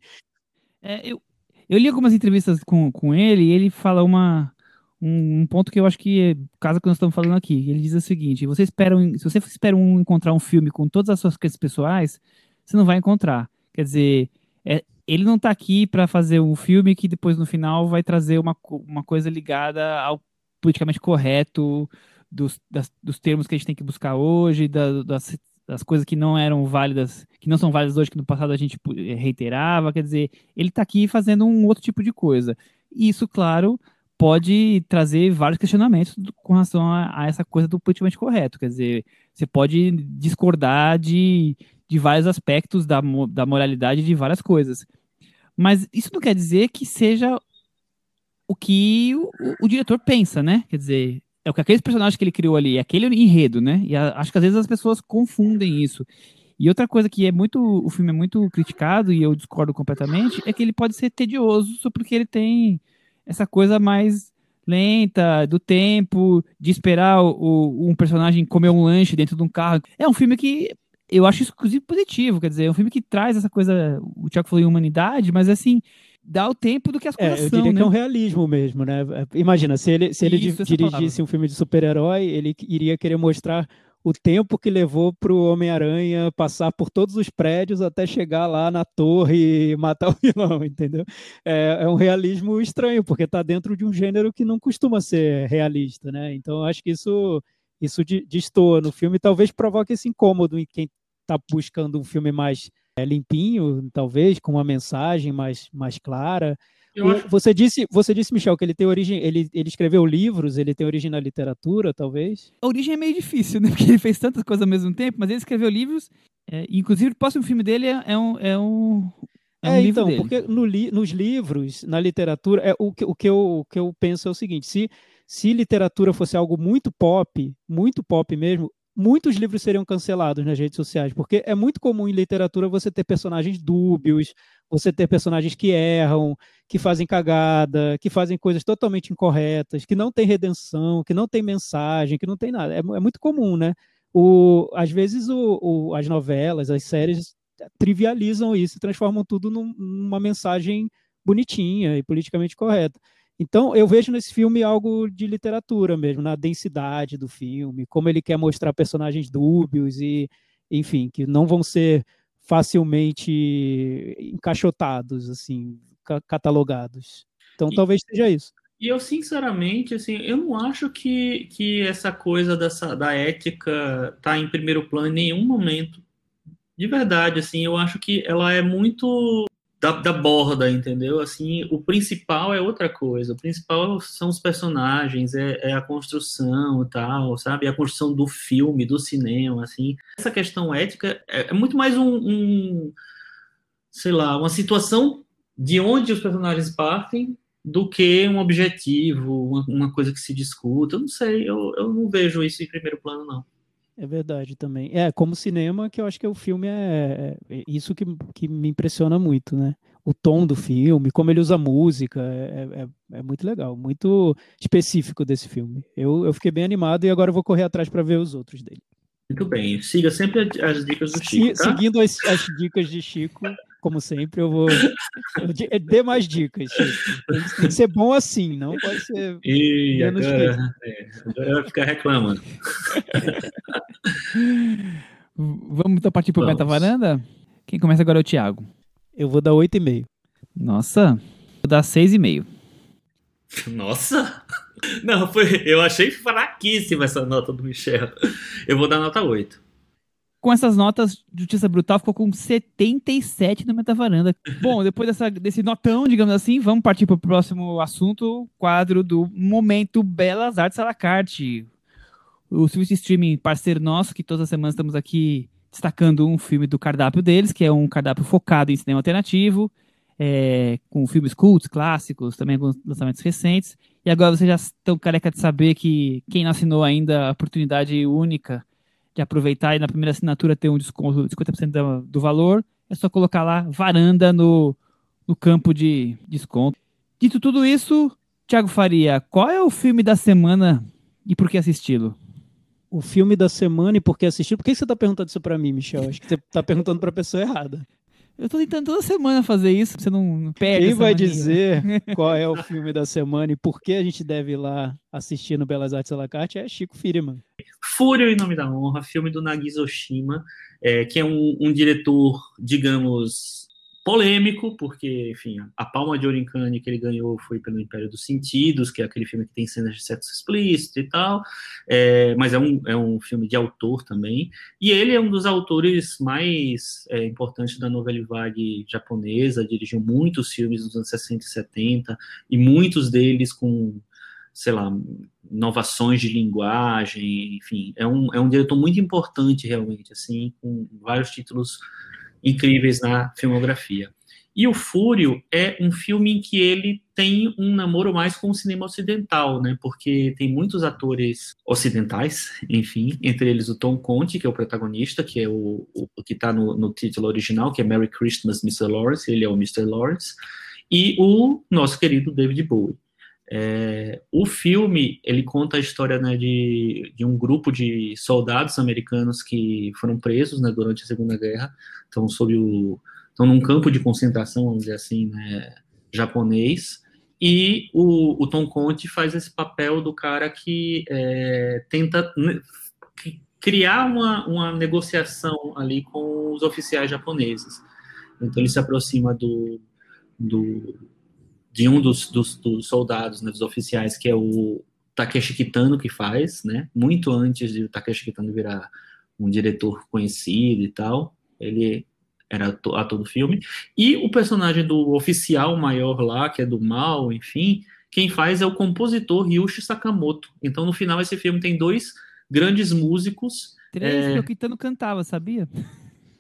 É, eu, eu li algumas entrevistas com, com ele e ele fala uma, um, um ponto que eu acho que é caso que nós estamos falando aqui. Ele diz o seguinte: você espera, se você espera um, encontrar um filme com todas as suas questões pessoais, você não vai encontrar. Quer dizer, é, ele não está aqui para fazer um filme que depois no final vai trazer uma, uma coisa ligada ao politicamente correto dos, das, dos termos que a gente tem que buscar hoje, da, das, das coisas que não eram válidas, que não são válidas hoje, que no passado a gente reiterava. Quer dizer, ele está aqui fazendo um outro tipo de coisa. Isso, claro, pode trazer vários questionamentos com relação a, a, essa coisa do politicamente correto. Quer dizer, você pode discordar de, de vários aspectos da, da moralidade de várias coisas. Mas isso não quer dizer que seja o que o, o, diretor pensa, né? Quer dizer, é o que aqueles personagens que ele criou ali, é aquele enredo, né? E a, acho que às vezes as pessoas confundem isso. E outra coisa que é muito, o filme é muito criticado e eu discordo completamente, é que ele pode ser tedioso só porque ele tem essa coisa mais lenta, do tempo, de esperar o, o, um personagem comer um lanche dentro de um carro. É um filme que eu acho inclusive, positivo. Quer dizer, é um filme que traz essa coisa. O Tiago falou em humanidade, mas assim, dá o tempo do que as é, coisas é, eu são. Eu diria né? que é um realismo mesmo, né? Imagina, se ele, se ele isso, dirigisse um filme de super-herói, ele iria querer mostrar o tempo que levou para o Homem-Aranha passar por todos os prédios até chegar lá na torre e matar o vilão, entendeu? É, é um realismo estranho, porque está dentro de um gênero que não costuma ser realista, né? Então, acho que isso isso destoa no filme, talvez provoque esse incômodo em quem está buscando um filme mais é, limpinho, talvez, com uma mensagem mais, mais clara. Acho... Você disse, você disse, Michel, que ele tem origem, ele, ele escreveu livros, ele tem origem na literatura, talvez? A origem é meio difícil, né? Porque ele fez tantas coisas ao mesmo tempo, mas ele escreveu livros. É, inclusive, o próximo filme dele é, é um, é um é, um é então, dele. porque no li, nos livros, na literatura, é, o, que, o, que eu, o que eu penso é o seguinte: se se literatura fosse algo muito pop, muito pop mesmo, muitos livros seriam cancelados nas redes sociais, porque é muito comum em literatura você ter personagens dúbios, você ter personagens que erram, que fazem cagada, que fazem coisas totalmente incorretas, que não tem redenção, que não tem mensagem, que não tem nada. É, é muito comum, né? O, às vezes o, o, as novelas, as séries trivializam isso transformam tudo num, numa mensagem bonitinha e politicamente correta. Então, eu vejo nesse filme algo de literatura mesmo, na densidade do filme, como ele quer mostrar personagens dúbios e, enfim, que não vão ser facilmente encaixotados, assim. catalogados. Então E- talvez seja isso. E eu, sinceramente, assim, eu não acho que, que essa coisa dessa, da ética tá em primeiro plano em nenhum momento. De verdade, assim, eu acho que ela é muito da, da borda, entendeu? Assim, o principal é outra coisa. O principal são os personagens, é, é a construção e tal, sabe? A construção do filme, do cinema, assim. Essa questão ética é, é muito mais um, um, sei lá, uma situação de onde os personagens partem do que um objetivo, uma, uma coisa que se discuta. Eu não sei, eu, eu não vejo isso em primeiro plano, não. É verdade também. É, como cinema, que eu acho que o filme é, é isso que, que me impressiona muito, né? O tom do filme, como ele usa música, é, é, é muito legal, muito específico desse filme. Eu, eu fiquei bem animado e agora eu vou correr atrás para ver os outros dele. Muito bem, siga sempre as dicas do Se- Chico, tá? Seguindo as, as dicas de Chico, como sempre, eu vou. Eu dê mais dicas. Tem que- ser bom assim, não pode ser. E Menos agora, é, agora vai ficar reclamando. Vamos então partir pro Vamos. Meta Varanda? Quem começa agora é o Thiago. Eu vou dar 8,5. Nossa, vou dar 6,5. Nossa! Não, foi, eu achei fraquíssima essa nota do Michel. Eu vou dar nota 8. Com essas notas, Justiça Brutal ficou com 77 no Metavaranda. Bom, depois dessa, desse notão, digamos assim, vamos partir para o próximo assunto, quadro do Momento Belas Artes à la carte. O serviço de streaming parceiro nosso, que todas as semanas estamos aqui destacando um filme do cardápio deles, que é um cardápio focado em cinema alternativo, é, com filmes cultos, clássicos, também com lançamentos recentes. E agora vocês já estão careca de saber que quem não assinou ainda a oportunidade única de aproveitar e na primeira assinatura ter um desconto de 50% do, do valor, é só colocar lá varanda no, no campo de desconto. Dito tudo isso, Thiago Faria, qual é o filme da semana e por que assisti-lo? O filme da semana e por que assistir? Por que você está perguntando isso para mim, Michel? Acho que você está perguntando para a pessoa errada. Eu tô tentando toda semana fazer isso, você não, perde Quem essa vai mania. dizer qual é o filme da semana e por que a gente deve ir lá assistir no Belas Artes à la carte é Chico Firman. Fúria em Nome da Honra, filme do Nagisa Oshima, é, que é um, um diretor, digamos, polêmico, porque, enfim, a Palma de Cannes que ele ganhou foi pelo Império dos Sentidos, que é aquele filme que tem cenas de sexo explícito e tal, é, mas é um, é um filme de autor também, e ele é um dos autores mais é, importantes da novela vague japonesa, dirigiu muitos filmes nos anos 60 e 70, e muitos deles com sei lá, inovações de linguagem, enfim, é um, é um diretor muito importante realmente, assim, com vários títulos incríveis na filmografia. E o Fúrio é um filme em que ele tem um namoro mais com o cinema ocidental, né? Porque tem muitos atores ocidentais, enfim, entre eles o Tom Conte, que é o protagonista, que é o, o que está no, no título original, que é Merry Christmas, Mr. Lawrence, ele é o Mr. Lawrence, e o nosso querido David Bowie. É, o filme ele conta a história né, de, de um grupo de soldados americanos que foram presos né, durante a Segunda Guerra, estão sob o estão num campo de concentração, vamos dizer assim, né, japonês. E o, o, Tom Conte faz esse papel do cara que é, tenta criar uma, uma negociação ali com os oficiais japoneses. Então ele se aproxima do, do de um dos, dos, dos soldados, né, dos oficiais, que é o Takeshi Kitano que faz, né, muito antes de o Takeshi Kitano virar um diretor conhecido e tal, ele era ator do filme, e o personagem do oficial maior lá, que é do mal, enfim, quem faz é o compositor Ryushi Sakamoto. Então, no final, esse filme tem dois grandes músicos. Três é... que o Kitano cantava, sabia?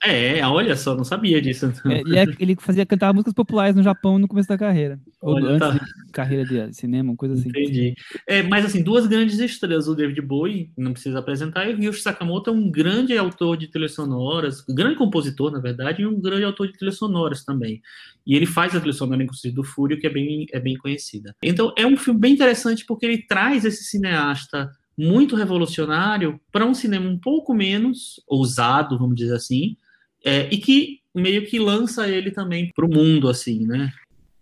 É, olha só, não sabia disso. É, ele, é, ele, fazia cantar músicas populares no Japão no começo da carreira. Ou olha, antes tá. de carreira de cinema, coisa assim. Entendi. É, mas assim, duas grandes estrelas, o David Bowie, não precisa apresentar, e o Ryushi Sakamoto é um grande autor de trilhas sonoras, grande compositor, na verdade, e um grande autor de trilhas sonoras também. E ele faz a trilha sonora, inclusive, do Fúrio, que é bem, é bem conhecida. Então, é um filme bem interessante porque ele traz esse cineasta muito revolucionário para um cinema um pouco menos ousado, vamos dizer assim, é, e que meio que lança ele também para o mundo, assim, né?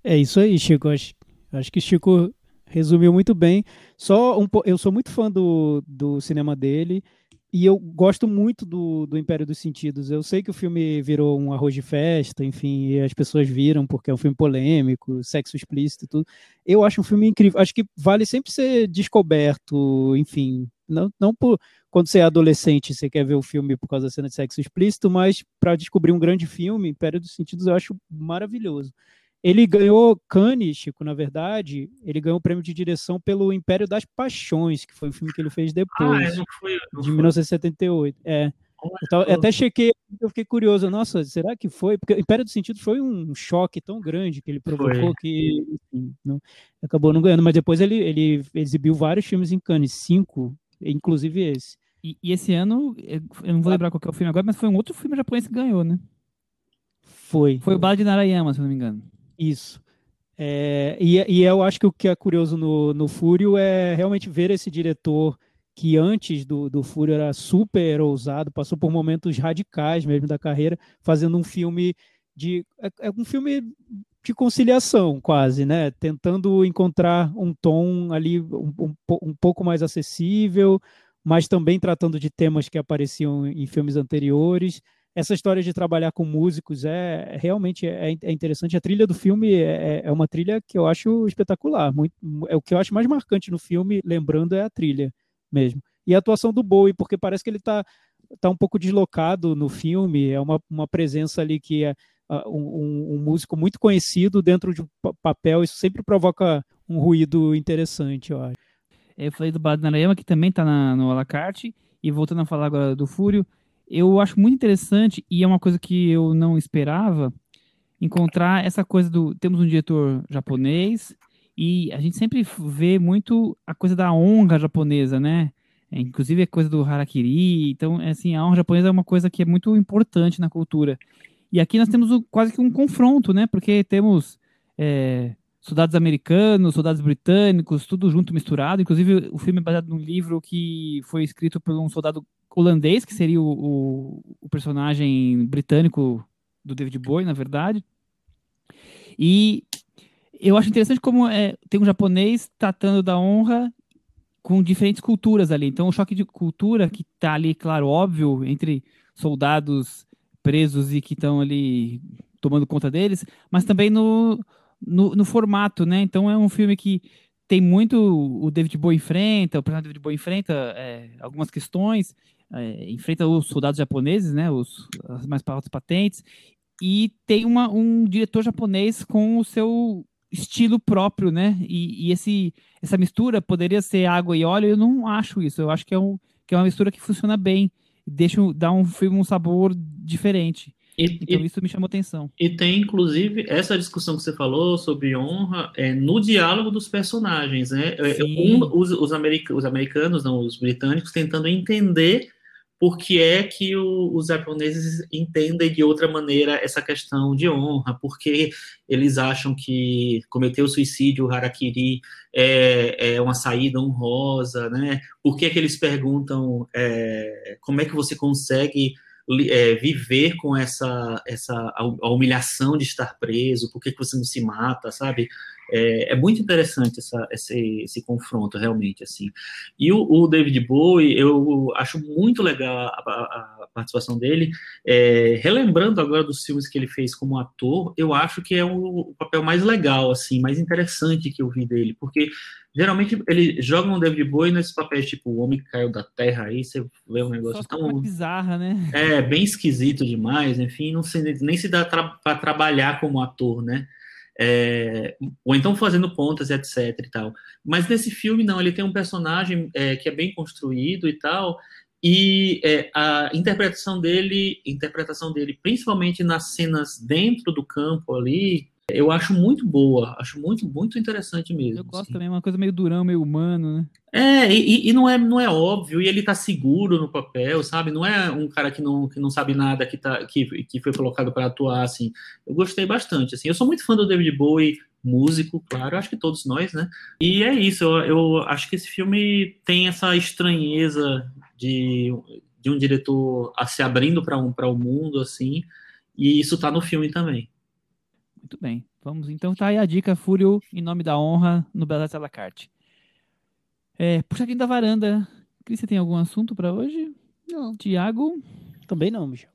É isso aí, Chico. Acho, acho que Chico resumiu muito bem. Só um, eu sou muito fã do, do cinema dele e eu gosto muito do, do Império dos Sentidos. Eu sei que o filme virou um arroz de festa, enfim, e as pessoas viram porque é um filme polêmico, sexo explícito e tudo. Eu acho um filme incrível. Acho que vale sempre ser descoberto, enfim. Não, não por quando você é adolescente você quer ver o filme por causa da cena de sexo explícito, mas para descobrir um grande filme, Império dos Sentidos, eu acho maravilhoso. Ele ganhou Cannes, Chico, na verdade, ele ganhou o prêmio de direção pelo Império das Paixões, que foi o filme que ele fez depois, Ah, não foi, não de foi. 1978. É. Eu, até chequei, eu fiquei curioso, nossa, será que foi? Porque Império dos Sentidos foi um choque tão grande que ele provocou Foi. que enfim, não- acabou não ganhando, mas depois ele, ele exibiu vários filmes em Cannes, cinco, inclusive esse. E, e esse ano, eu eu não vou lembrar qual é o filme agora, mas foi um outro filme japonês que ganhou, né? Foi. Foi o Bala de Narayama, se não me engano. Isso. É, e, e eu acho que o que é curioso no, no Fúrio é realmente ver esse diretor que antes do, do Fúrio era super ousado, passou por momentos radicais mesmo da carreira, fazendo um filme de. É, é um filme de conciliação, quase, né? Tentando encontrar um tom ali um, um, um pouco mais acessível, mas também tratando de temas que apareciam em filmes anteriores essa história de trabalhar com músicos é realmente é, é interessante. A trilha do filme é, é uma trilha que eu acho espetacular. Muito, é o que eu acho mais marcante no filme, lembrando, é a trilha mesmo. E a atuação do Bowie, porque parece que ele está tá um pouco deslocado no filme, é uma, uma presença ali que é uh, um, um, músico muito conhecido dentro de um papel, isso sempre provoca um ruído interessante, eu acho. Eu falei do Bala de Narayama, que também está no Alacarte, e voltando a falar agora do Fúrio, eu acho muito interessante, e é uma coisa que eu não esperava, encontrar essa coisa do. Temos um diretor japonês, e a gente sempre vê muito a coisa da honra japonesa, né? É, inclusive a coisa do harakiri. Então, é assim, a honra japonesa é uma coisa que é muito importante na cultura. E aqui nós temos o, quase que um confronto, né? Porque temos é, soldados americanos, soldados britânicos, tudo junto misturado. Inclusive, o filme é baseado num livro que foi escrito por um soldado holandês, que seria o, o, o, personagem britânico do David Bowie, na verdade. E eu acho interessante como é, tem um japonês tratando da honra com diferentes culturas ali. Então, o choque de cultura que está ali, claro, óbvio, entre soldados presos e que estão ali tomando conta deles, mas também no, no, no, formato, né? Então, é um filme que tem muito o David Bowie enfrenta, o personagem David Bowie enfrenta é, algumas questões, é, enfrenta os soldados japoneses, né? Os, as mais altas patentes, e tem uma, um diretor japonês com o seu estilo próprio, né? E, e, esse, essa mistura poderia ser água e óleo, eu não acho isso. Eu acho que é, um, que é uma mistura que funciona bem, deixa dá um filme um sabor diferente. E, então e, isso me chamou atenção. E tem, inclusive, essa discussão que você falou sobre honra é, no diálogo dos personagens, né? Um, os, os, america os americanos, não, os britânicos, tentando entender por que é que o, os japoneses entendem de outra maneira essa questão de honra, porque eles acham que cometer o suicídio, o harakiri, é, é uma saída honrosa, né? Por que, é que eles perguntam é, como é que você consegue é, viver com essa, essa a humilhação de estar preso, por que, você não se mata, sabe? É, é muito interessante essa, esse, esse confronto, realmente, assim. E o, o, David Bowie, eu acho muito legal a, a, a participação dele, é, relembrando agora dos filmes que ele fez como ator, eu acho que é o, o, papel mais legal, assim, mais interessante que eu vi dele, porque geralmente ele joga um David Bowie nesse papel tipo o homem que caiu da terra aí você vê um negócio Só tão bizarra né? É bem esquisito demais enfim não se, nem se dá tra para trabalhar como ator né? É, ou então fazendo pontas etc e tal. Mas nesse filme não ele tem um personagem é, que é bem construído e tal e é, a interpretação dele interpretação dele principalmente nas cenas dentro do campo ali eu acho muito boa, acho muito, muito interessante mesmo. Eu gosto assim. também, uma coisa meio durão, meio humano, né? É, e, e, não é, não é óbvio, e ele tá seguro no papel, sabe? Não é um cara que não, que não sabe nada que, tá, que, que foi colocado para atuar, assim. Eu gostei bastante, assim. Eu sou muito fã do David Bowie, músico, claro, acho que todos nós, né? E é isso, eu, eu acho que esse filme tem essa estranheza de, de um diretor a se abrindo para um, o mundo, assim, e isso tá no filme também. Muito bem. Vamos então, tá aí a dica Fúrio em nome da honra no Belas à la carte. É, puxadinho da varanda. Cris, você tem algum assunto para hoje? Não. Tiago, Também não, Michel.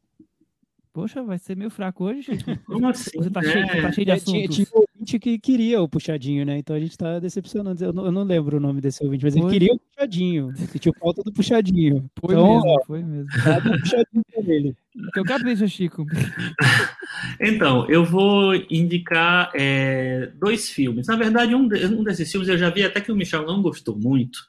poxa, vai ser meio fraco hoje. Como assim? Você tá, É, cheio, você tá cheio de É, tinha, assuntos. tinha um ouvinte que queria o puxadinho, né? Então a gente tá decepcionando. Eu não, eu não lembro o nome desse ouvinte, mas ele Foi. queria o puxadinho. Sentiu falta do puxadinho. Foi então, mesmo, ó, foi mesmo. puxadinho pra ele. Então, capricha, Chico. Então, eu vou indicar é, dois filmes. Na verdade, um, de- um desses filmes eu já vi até que o Michel não gostou muito,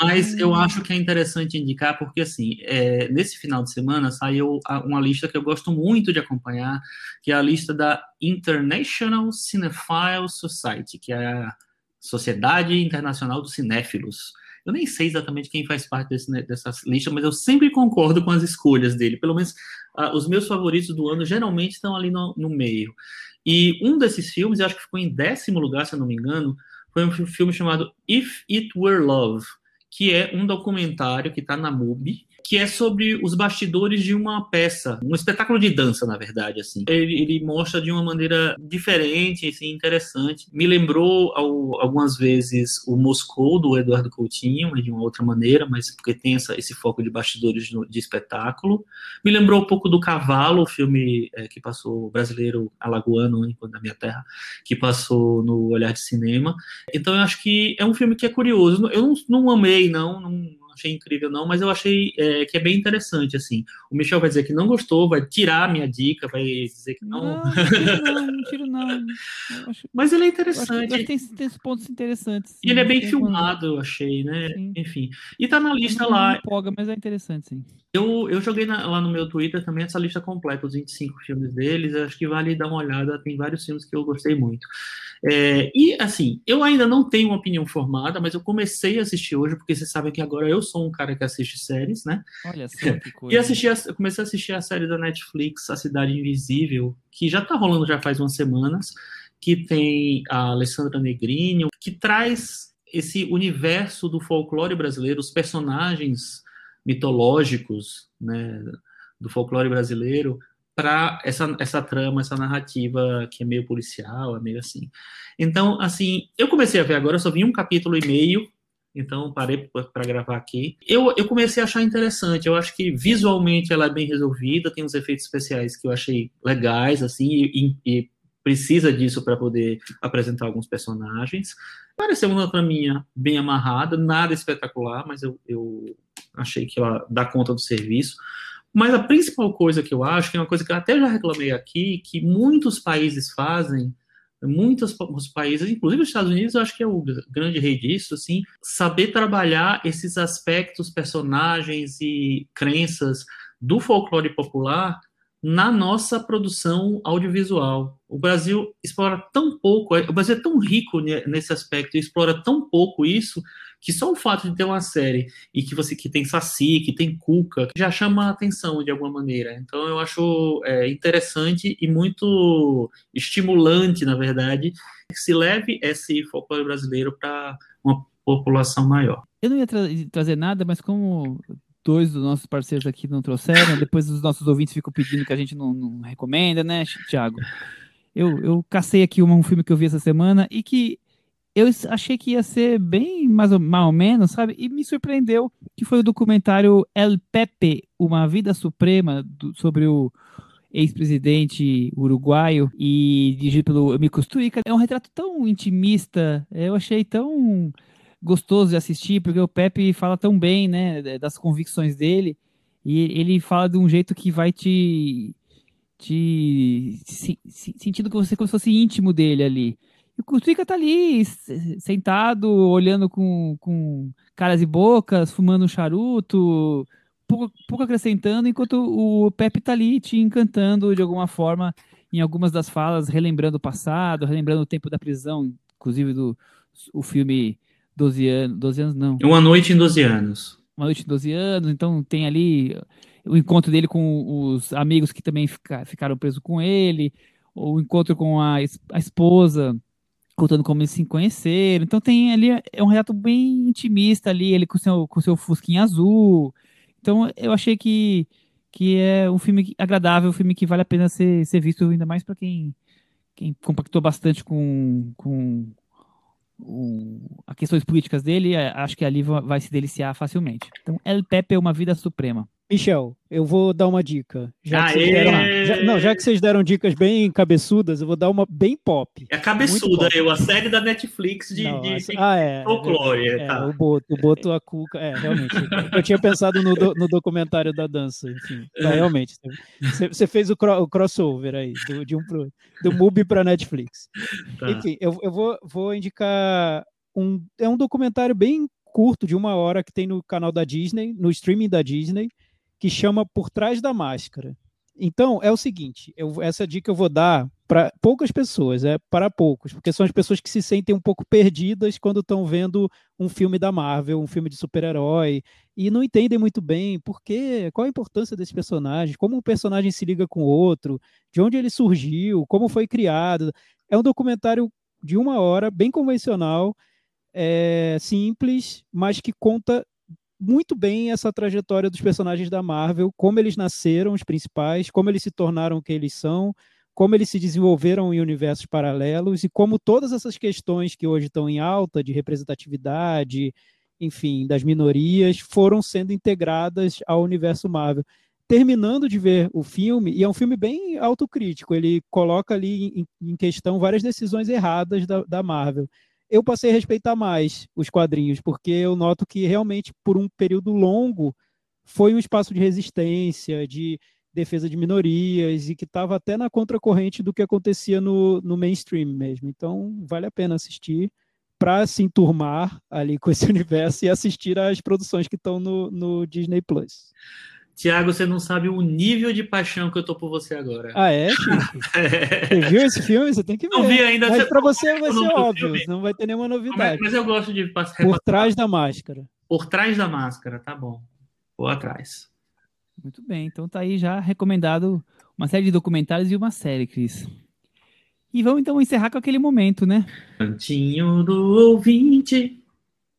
mas eu acho que é interessante indicar porque, assim, é, nesse final de semana saiu uma lista que eu gosto muito de acompanhar, que é a lista da International Cinephile Society, que é a Sociedade Internacional dos Cinéfilos. Eu nem sei exatamente quem faz parte desse, né, dessa lista, mas eu sempre concordo com as escolhas dele. Pelo menos ah, os meus favoritos do ano geralmente estão ali no, no meio. E um desses filmes, eu acho que ficou em décimo lugar, se eu não me engano, foi um fi- filme chamado If It Were Love, que é um documentário que está na MUBI, que é sobre os bastidores de uma peça, um espetáculo de dança, na verdade, assim. Ele, ele mostra de uma maneira diferente, assim, interessante. Me lembrou ao- algumas vezes o Moscou, do Eduardo Coutinho, de uma outra maneira, mas porque tem essa- esse foco de bastidores de espetáculo. Me lembrou um pouco do Cavalo, o filme eh, que passou brasileiro alagoano, hein, da minha terra, que passou no Olhar de Cinema. Então eu acho que é um filme que é curioso. Eu não, não amei, não, não achei incrível, não, mas eu achei eh, que é bem interessante, assim. O Michel vai dizer que não gostou, vai tirar a minha dica, vai dizer que não. Não, não tiro não, não tiro não. Acho, Mas ele é interessante. acho tem, tem esses pontos interessantes. E ele é sim. bem filmado, eu achei, né? Sim. Enfim. E tá na lista não lá. empolga, mas é interessante, sim. Eu, eu joguei na- lá no meu Twitter também essa lista completa, os 25 filmes deles. Acho que vale dar uma olhada. Tem vários filmes que eu gostei muito. É, e, assim, eu ainda não tenho uma opinião formada, mas eu comecei a assistir hoje, porque vocês sabem que agora eu sou um cara que assiste séries, né? Olha só que coisa. E assisti a- eu comecei a assistir a série da Netflix, A Cidade Invisível, que já tá rolando já faz umas semanas, que tem a Alessandra Negrini, que traz esse universo do folclore brasileiro, os personagens mitológicos, né, do folclore brasileiro, para essa, essa trama, essa narrativa que é meio policial, é meio assim. Então, assim, eu comecei a ver agora, eu só vi um capítulo e meio, então parei para gravar aqui. Eu, eu comecei a achar interessante, eu acho que visualmente ela é bem resolvida, tem uns efeitos especiais que eu achei legais, assim, e, e precisa disso para poder apresentar alguns personagens. Pareceu uma traminha bem amarrada, nada espetacular, mas eu, eu achei que ela dá conta do serviço. Mas a principal coisa que eu acho, que é uma coisa que eu até já reclamei aqui, que muitos países fazem, muitos pa- os países, inclusive os Estados Unidos, eu acho que é o gr- grande rei disso, assim, saber trabalhar esses aspectos, personagens e crenças do folclore popular na nossa produção audiovisual. O Brasil explora tão pouco, o Brasil é tão rico ne- nesse aspecto, e explora tão pouco isso, que só o fato de ter uma série e que você que tem Saci, que tem Cuca, já chama a atenção de alguma maneira. Então eu acho é, interessante e muito estimulante, na verdade, que se leve esse folclore brasileiro para uma população maior. Eu não ia tra- trazer nada, mas como dois dos nossos parceiros aqui não trouxeram, depois os nossos ouvintes ficam pedindo que a gente não, não recomenda, né, Thiago? Eu, eu cacei aqui um, um filme que eu vi essa semana e que eu achei que ia ser bem mais ou, mais ou menos, sabe? E me surpreendeu que foi o documentário El Pepe, Uma Vida Suprema, do- sobre o ex-presidente uruguaio e dirigido pelo Amico Turica. É um retrato tão intimista, eu achei tão gostoso de assistir, porque o Pepe fala tão bem, né, das convicções dele, e ele fala de um jeito que vai te, te se- se- sentindo que você como se fosse íntimo dele ali. E o Kutrika tá ali, sentado, olhando com, com caras e bocas, fumando um charuto, pouco, pouco acrescentando, enquanto o Pepe tá ali te encantando de alguma forma em algumas das falas, relembrando o passado, relembrando o tempo da prisão, inclusive do o filme 12 anos, 12 anos não, Uma noite em 12 anos. uma noite de 12 anos, então tem ali o encontro dele com os amigos que também fica- ficaram presos com ele, o encontro com a, a esposa, contando como eles se conheceram. Então tem ali, é um relato bem intimista ali, ele com seu, com seu fusquinha azul. Então eu achei que, que é um filme agradável, um filme que vale a pena ser, ser visto, ainda mais para quem, quem compactou bastante com, com as questões políticas dele, acho que ali va- vai se deliciar facilmente. Então, El Pepe é uma vida suprema. Michel, eu vou dar uma dica. Já que, deram, já- não, já que vocês deram dicas bem cabeçudas, eu vou dar uma bem pop. É cabeçuda, bom. eu, a série da Netflix de, Não, de essa- ah, é. é folclore. É, tá. o Boto, o Boto, a Cuca. É, realmente. Eu tinha pensado no, do- no documentário da dança, enfim. Mas, realmente. Você, você fez o, cro- o crossover aí, do, de um pro, do MUBI para Netflix. Tá. Enfim, eu, eu vou, vou indicar um. É um documentário bem curto, de uma hora, que tem no canal da Disney, no streaming da Disney, que chama Por Trás da Máscara. Então, é o seguinte: eu- essa dica eu vou dar para poucas pessoas, é para poucos, porque são as pessoas que se sentem um pouco perdidas quando estão vendo um filme da Marvel, um filme de super-herói, e não entendem muito bem por quê, qual a importância desse personagem, como um personagem se liga com o outro, de onde ele surgiu, como foi criado. É um documentário de uma hora, bem convencional, é, simples, mas que conta muito bem essa trajetória dos personagens da Marvel, como eles nasceram, os principais, como eles se tornaram o que eles são, como eles se desenvolveram em universos paralelos e como todas essas questões que hoje estão em alta de representatividade, enfim, das minorias, foram sendo integradas ao universo Marvel. Terminando de ver o filme, e é um filme bem autocrítico, ele coloca ali em, em questão várias decisões erradas da, da Marvel eu passei a respeitar mais os quadrinhos, porque eu noto que realmente, por um período longo, foi um espaço de resistência, de defesa de minorias, e que estava até na contracorrente do que acontecia no, no mainstream mesmo. Então, vale a pena assistir para se enturmar ali com esse universo e assistir às produções que estão no, no Disney Plus. Tiago, você não sabe o nível de paixão que eu tô por você agora. Ah, é? Você viu esse filme? Você tem que ver. Não vi ainda. Mas você- para você vai ser óbvio, não vai ter nenhuma novidade. mas eu gosto de passar Por trás da máscara. por trás da máscara, tá bom. Vou atrás. Muito bem, então tá aí já recomendado uma série de documentários e uma série, Cris. E vamos então encerrar com aquele momento, né? Cantinho do ouvinte.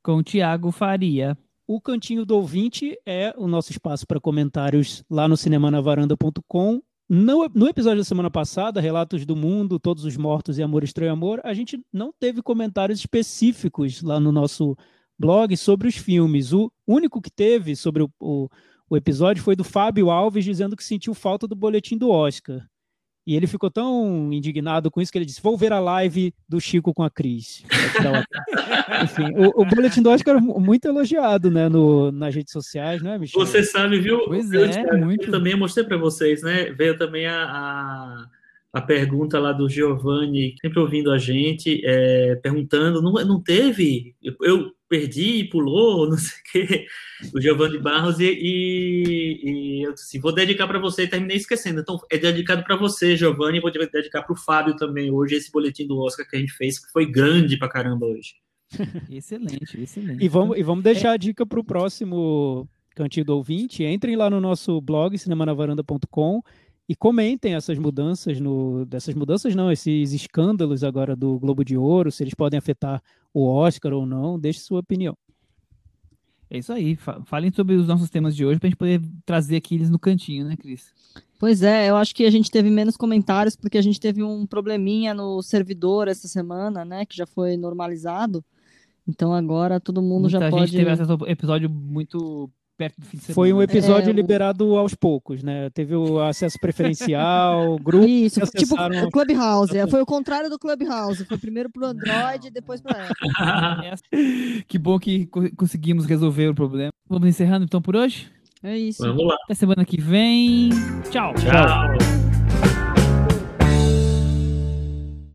Com o Tiago Faria. O Cantinho do Ouvinte é o nosso espaço para comentários lá no cinemanavaranda.com. No, no episódio da semana passada, Relatos do Mundo, Todos os Mortos e Amor Estranho Amor, a gente não teve comentários específicos lá no nosso blog sobre os filmes. O único que teve sobre o, o, o episódio foi do Fábio Alves dizendo que sentiu falta do boletim do Oscar. E ele ficou tão indignado com isso que ele disse: Vou ver a live do Chico com a Cris. Enfim, o, o boletim do Oscar é muito elogiado né, no, nas redes sociais, né, Michel? Você sabe, viu? Pois Eu, é, Thiago, muito. eu também mostrei para vocês, né? Veio também a, a, a pergunta lá do Giovanni, sempre ouvindo a gente, é, perguntando, não, não teve? Eu, eu perdi, pulou, não sei o quê. O Giovanni Barros, e, e, e eu disse, vou dedicar para você, e terminei esquecendo. Então, é dedicado para você, Giovanni, e vou dedicar para o Fábio também hoje, esse boletim do Oscar que a gente fez, que foi grande pra caramba hoje. Excelente, excelente. E vamos, e vamos deixar a dica para o próximo Cantinho do Ouvinte. Entrem lá no nosso blog, cinemanavaranda.com, e comentem essas mudanças, no, dessas mudanças não, esses escândalos agora do Globo de Ouro, se eles podem afetar o Oscar ou não. Deixe sua opinião. É isso aí. fa- Falem sobre os nossos temas de hoje pra gente poder trazer aqui eles no cantinho, né, Cris? Pois é, eu acho que a gente teve menos comentários porque a gente teve um probleminha no servidor essa semana, né? Que já foi normalizado. Então agora todo mundo Muita já gente pode. teve acesso ao episódio muito perto do fim de semana. Foi um episódio É, o- liberado aos poucos, né? Teve o acesso preferencial, grupo. Isso, tipo o Clubhouse. é, Foi o contrário do Clubhouse. Foi primeiro pro Android e depois pra Apple. Essa- que bom que co- conseguimos resolver o problema. Vamos encerrando então por hoje? É isso. Vamos lá. Até semana que vem. Tchau. Tchau.